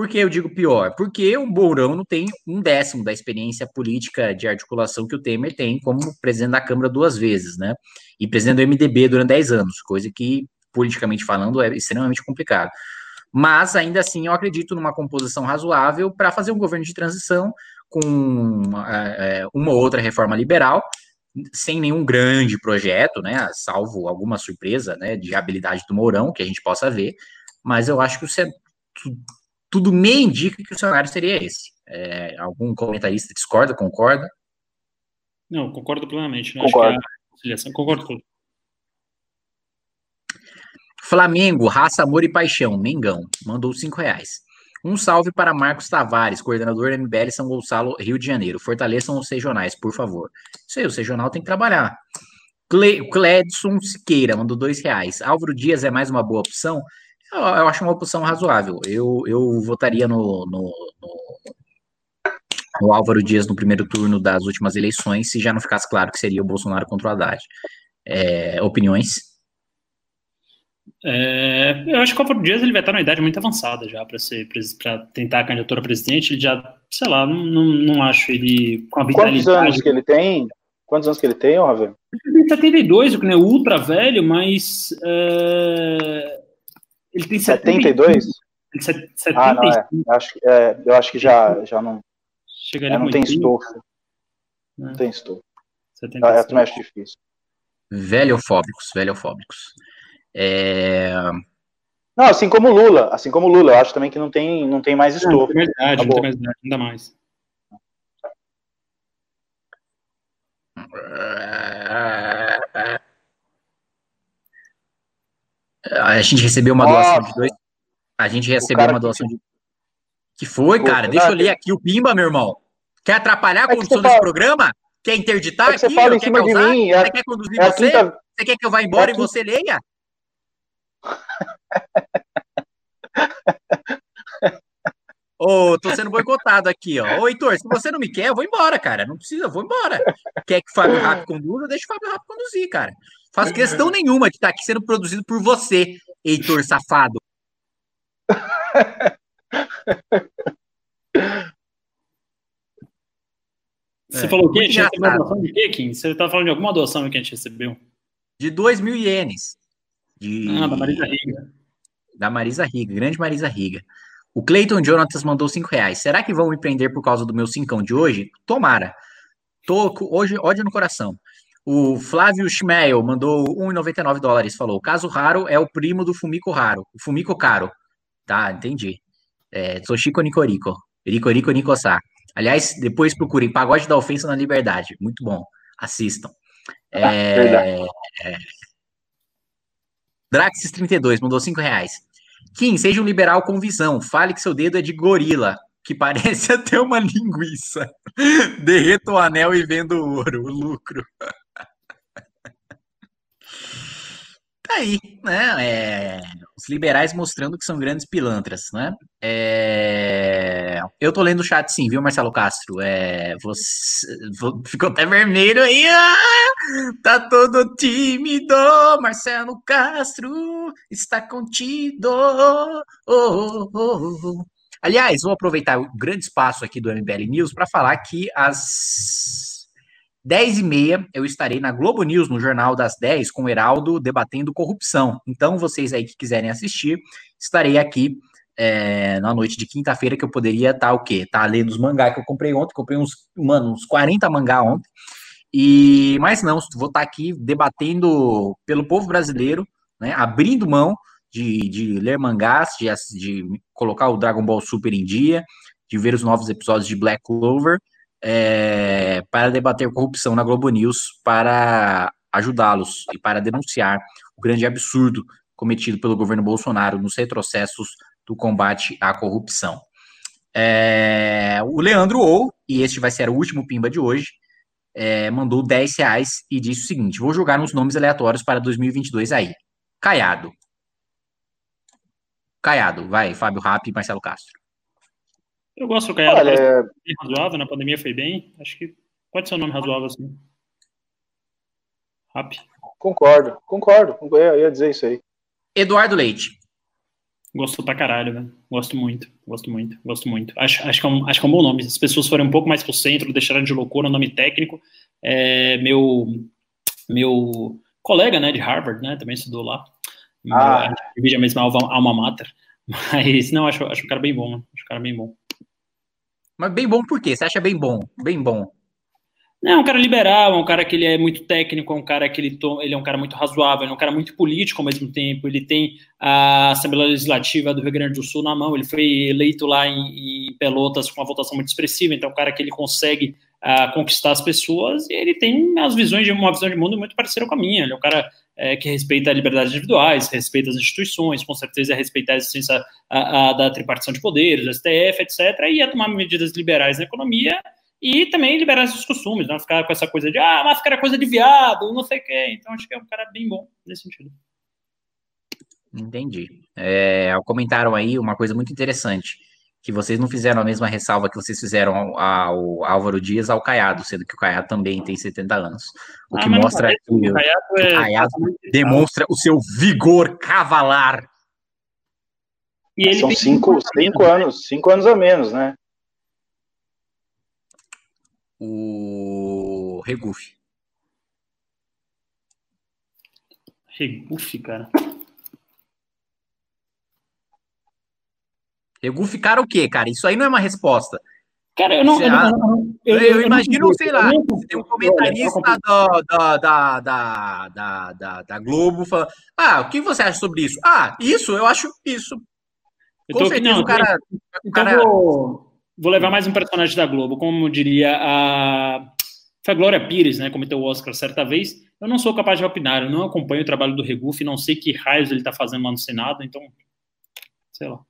Por que eu digo pior? Porque o Mourão não tem um décimo da experiência política de articulação que o Temer tem como presidente da Câmara duas vezes, né? E presidente do MDB durante 10 anos, coisa que, politicamente falando, é extremamente complicado. Mas, ainda assim, eu acredito numa composição razoável para fazer um governo de transição com é, é, uma outra reforma liberal, sem nenhum grande projeto, né, salvo alguma surpresa, né, de habilidade do Mourão, que a gente possa ver, mas eu acho que o, tudo me indica que o cenário seria esse. É, algum comentarista discorda, concorda? Não, concordo plenamente. Né? Concordo. A, concordo tudo. Flamengo, raça, amor e paixão, Mengão, mandou cinco reais. Um salve para Marcos Tavares, coordenador MBL São Gonçalo, Rio de Janeiro. Fortaleçam os regionais, por favor. Isso aí, o regional tem que trabalhar. Cle, Cledson Siqueira mandou dois reais. Álvaro Dias é mais uma boa opção? Eu, eu acho uma opção razoável. Eu, eu votaria no, no, no, no, Álvaro Dias no primeiro turno das últimas eleições, se já não ficasse claro que seria o Bolsonaro contra o Haddad. É, opiniões? É, eu acho que o Álvaro Dias ele vai estar numa idade muito avançada já para ser para tentar a candidatura a presidente. Ele já, sei lá, não, não, não acho ele com a vitalidade. Quantos anos que ele tem? Quantos anos que ele tem, Ravel? Ele tem 72, o que não é ultra velho, mas é, ele tem 72? 72? Ah, não, é. Eu acho, é, eu acho que já, já não. Chegaria não tem estofo. Não tem estofo. É, também acho difícil. Velhofóbicos, velhofóbicos. É... Não, assim como o Lula, assim como o Lula, eu acho também que não tem, não tem mais estofo. Não, mais idade, não tem mais idade, ainda mais. A gente recebeu uma Nossa. doação de dois. A gente recebeu uma doação de. Que foi, cara? Deixa eu ler aqui o Pimba, meu irmão. Quer atrapalhar a é condução desse programa? Quer interditar é que aqui? Você fala em cima de mim. É, você quer conduzir é você? Quinta... Você quer que eu vá embora é e você leia? *laughs* Ô, oh, tô sendo boicotado aqui, ó. Ô, Heitor, se você não me quer, eu vou embora, cara. Não precisa, eu vou embora. Quer que o Fábio Rápido conduza? Deixa o Fábio Rápido conduzir, cara. Faço questão nenhuma de estar tá aqui sendo produzido por você, Heitor safado. *laughs* Você é, falou o quê? Tinha doação de quê, Kim? Você tá falando de alguma doação que a gente recebeu? De 2 mil ienes. De... Ah, da Marisa Riga. Da Marisa Riga, grande Marisa Riga. O Clayton Jonatas mandou 5 reais. Será que vão me prender por causa do meu cincão de hoje? Tomara. Tô hoje ódio no coração. O Flávio Schmeil mandou 1,99 dólares. Falou: caso raro é o primo do Fumiko Raro. O Fumiko Caro. Tá, entendi. É, Soshiko Nikoriko. Ricorico Nikosá. Aliás, depois procurem Pagode da Ofensa na Liberdade. Muito bom. Assistam. É, é... Draxis32 mandou 5 reais. Kim, seja um liberal com visão. Fale que seu dedo é de gorila, que parece *laughs* até uma linguiça. Derreta o anel e vendo o ouro, o lucro. Tá aí, né? É, os liberais mostrando que são grandes pilantras, né? É, eu tô lendo o chat sim, viu, Marcelo Castro? É, você ficou até vermelho aí. Ah, tá todo tímido, Marcelo Castro está contido. Oh, oh, oh. Aliás, vou aproveitar o grande espaço aqui do MBL News para falar que às 10 e meia eu estarei na Globo News, no Jornal das 10, com o Heraldo debatendo corrupção. Então, vocês aí que quiserem assistir, estarei aqui é, na noite de quinta-feira, que eu poderia estar tá, o quê? Tá lendo os mangá que eu comprei ontem, comprei uns, mano, uns 40 mangá ontem. E, mas não, vou estar tá aqui debatendo pelo povo brasileiro, né, abrindo mão de, de ler mangás, de, de colocar o Dragon Ball Super em dia, de ver os novos episódios de Black Clover é, para debater corrupção na Globo News, para ajudá-los e para denunciar o grande absurdo cometido pelo governo Bolsonaro nos retrocessos do combate à corrupção. É, o Leandro Ou, e este vai ser o último pimba de hoje, é, mandou 10 reais e disse o seguinte: vou jogar uns nomes aleatórios para 2022 aí. Caiado. Caiado, vai, Fábio Rapp e Marcelo Castro. Eu gosto do Caiado, Olha, é... razoável, na pandemia foi bem. Acho que pode ser um nome razoável assim. Rap. Concordo, concordo. Eu ia dizer isso aí. Eduardo Leite. Gosto pra caralho, velho. Gosto muito, gosto muito, gosto muito. Acho, acho, que é um, acho que é um bom nome. Se as pessoas forem um pouco mais pro centro, deixaram de loucura o nome técnico. É, meu, meu colega, né, de Harvard, né, também estudou lá. Ah. Divide a mesma alma, alma mater. *laughs* Mas, não, acho, acho o cara bem bom, né? Acho o cara bem bom. Mas bem bom por quê? Você acha bem bom? Bem bom. É um cara liberal, é um cara que ele é muito técnico, é um cara que ele, ele é um cara muito razoável, ele é um cara muito político ao mesmo tempo, ele tem a Assembleia Legislativa do Rio Grande do Sul na mão, ele foi eleito lá em, em Pelotas com uma votação muito expressiva, então é um cara que ele consegue uh, conquistar as pessoas e ele tem as visões de uma visão de mundo muito parecida com a minha, ele é um cara é, que respeita a liberdade individuais, respeita as instituições, com certeza respeita a existência a, a, da tripartição de poderes, do STF, etc., e ia tomar medidas liberais na economia e também liberar os costumes, não ficar com essa coisa de, ah, máscara é coisa de viado, não sei o quê. Então, acho que é um cara bem bom nesse sentido. Entendi. É, comentaram aí uma coisa muito interessante que vocês não fizeram a mesma ressalva que vocês fizeram ao, ao Álvaro Dias ao Caiado, sendo que o Caiado também tem 70 anos. O ah, que mostra parece, que o Caiado, é... o Caiado demonstra o seu vigor cavalar. São cinco, cinco anos, cinco anos a menos, né? O Regufe. Regufe, cara. Egu ficaram o quê, cara? Isso aí não é uma resposta. Cara, eu não. Eu, não, eu, eu, eu imagino, não, sei lá, tem um comentarista da, da, da, da, da, da, Globo falando: Ah, o que você acha sobre isso? Ah, isso, eu acho isso. Com certeza não, o cara. Então cara... Vou, vou levar mais um personagem da Globo, como diria a. Foi a Glória Pires, né? Cometeu o Oscar certa vez. Eu não sou capaz de opinar, eu não acompanho o trabalho do Regufe, não sei que raios ele está fazendo lá no Senado, então. Sei lá.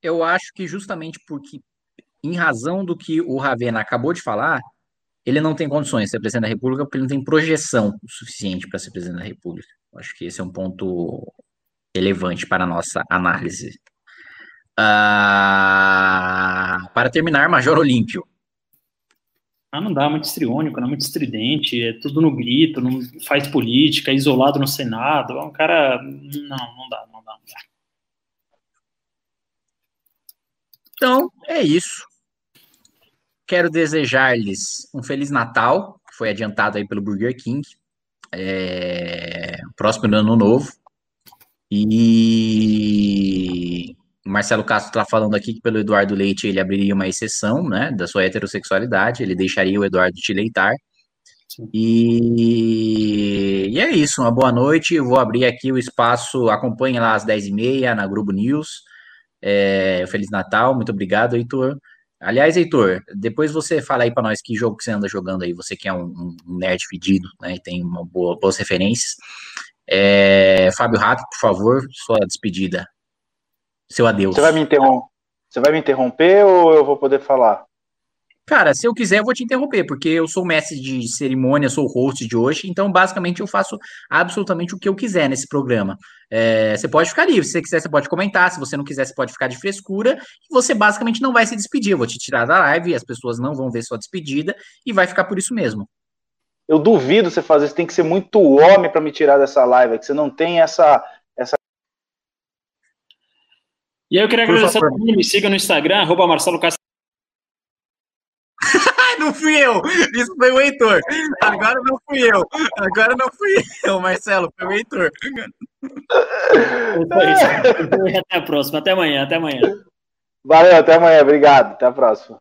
Eu acho que justamente porque, em razão do que o Ravena acabou de falar, ele não tem condições de ser presidente da República porque ele não tem projeção suficiente para ser presidente da República. Eu acho que esse é um ponto relevante para a nossa análise. Uh, para terminar, Major Olímpio. Ah, não dá, muito estriônico, não, muito estridente, é tudo no grito, não faz política, é isolado no Senado, é um cara. Não, não dá, não dá, não dá. Então, é isso. Quero desejar-lhes um Feliz Natal, que foi adiantado aí pelo Burger King. É... Próximo ano novo. E Marcelo Castro está falando aqui que pelo Eduardo Leite ele abriria uma exceção, né, da sua heterossexualidade, ele deixaria o Eduardo te leitar. E... e, é isso, uma boa noite. Eu vou abrir aqui o espaço, acompanhe lá às 10h30 na Grupo News. É, Feliz Natal, muito obrigado, Heitor. Aliás, Heitor, depois você fala aí para nós que jogo que você anda jogando aí, você que é um, um nerd fedido, né, e tem uma boa, boas referências. É, Fábio Rato, por favor, sua despedida. Seu adeus. Você vai me interromper, você vai me interromper ou eu vou poder falar? Cara, se eu quiser, eu vou te interromper, porque eu sou mestre de cerimônia, sou host de hoje, então basicamente eu faço absolutamente o que eu quiser nesse programa. É, você pode ficar livre, se você quiser, você pode comentar, se você não quiser, você pode ficar de frescura, e você basicamente não vai se despedir. Eu vou te tirar da live, as pessoas não vão ver sua despedida, e vai ficar por isso mesmo. Eu duvido você fazer isso, tem que ser muito homem para me tirar dessa live, que você não tem essa, essa e aí eu queria agradecer a todo mundo, me siga no Instagram, arroba Marcelo Castro. *laughs* não fui eu, isso foi o Heitor. Agora não fui eu, agora não fui eu, Marcelo, foi o Heitor. Até a próxima, até amanhã, até amanhã. Valeu, até amanhã, obrigado, até a próxima.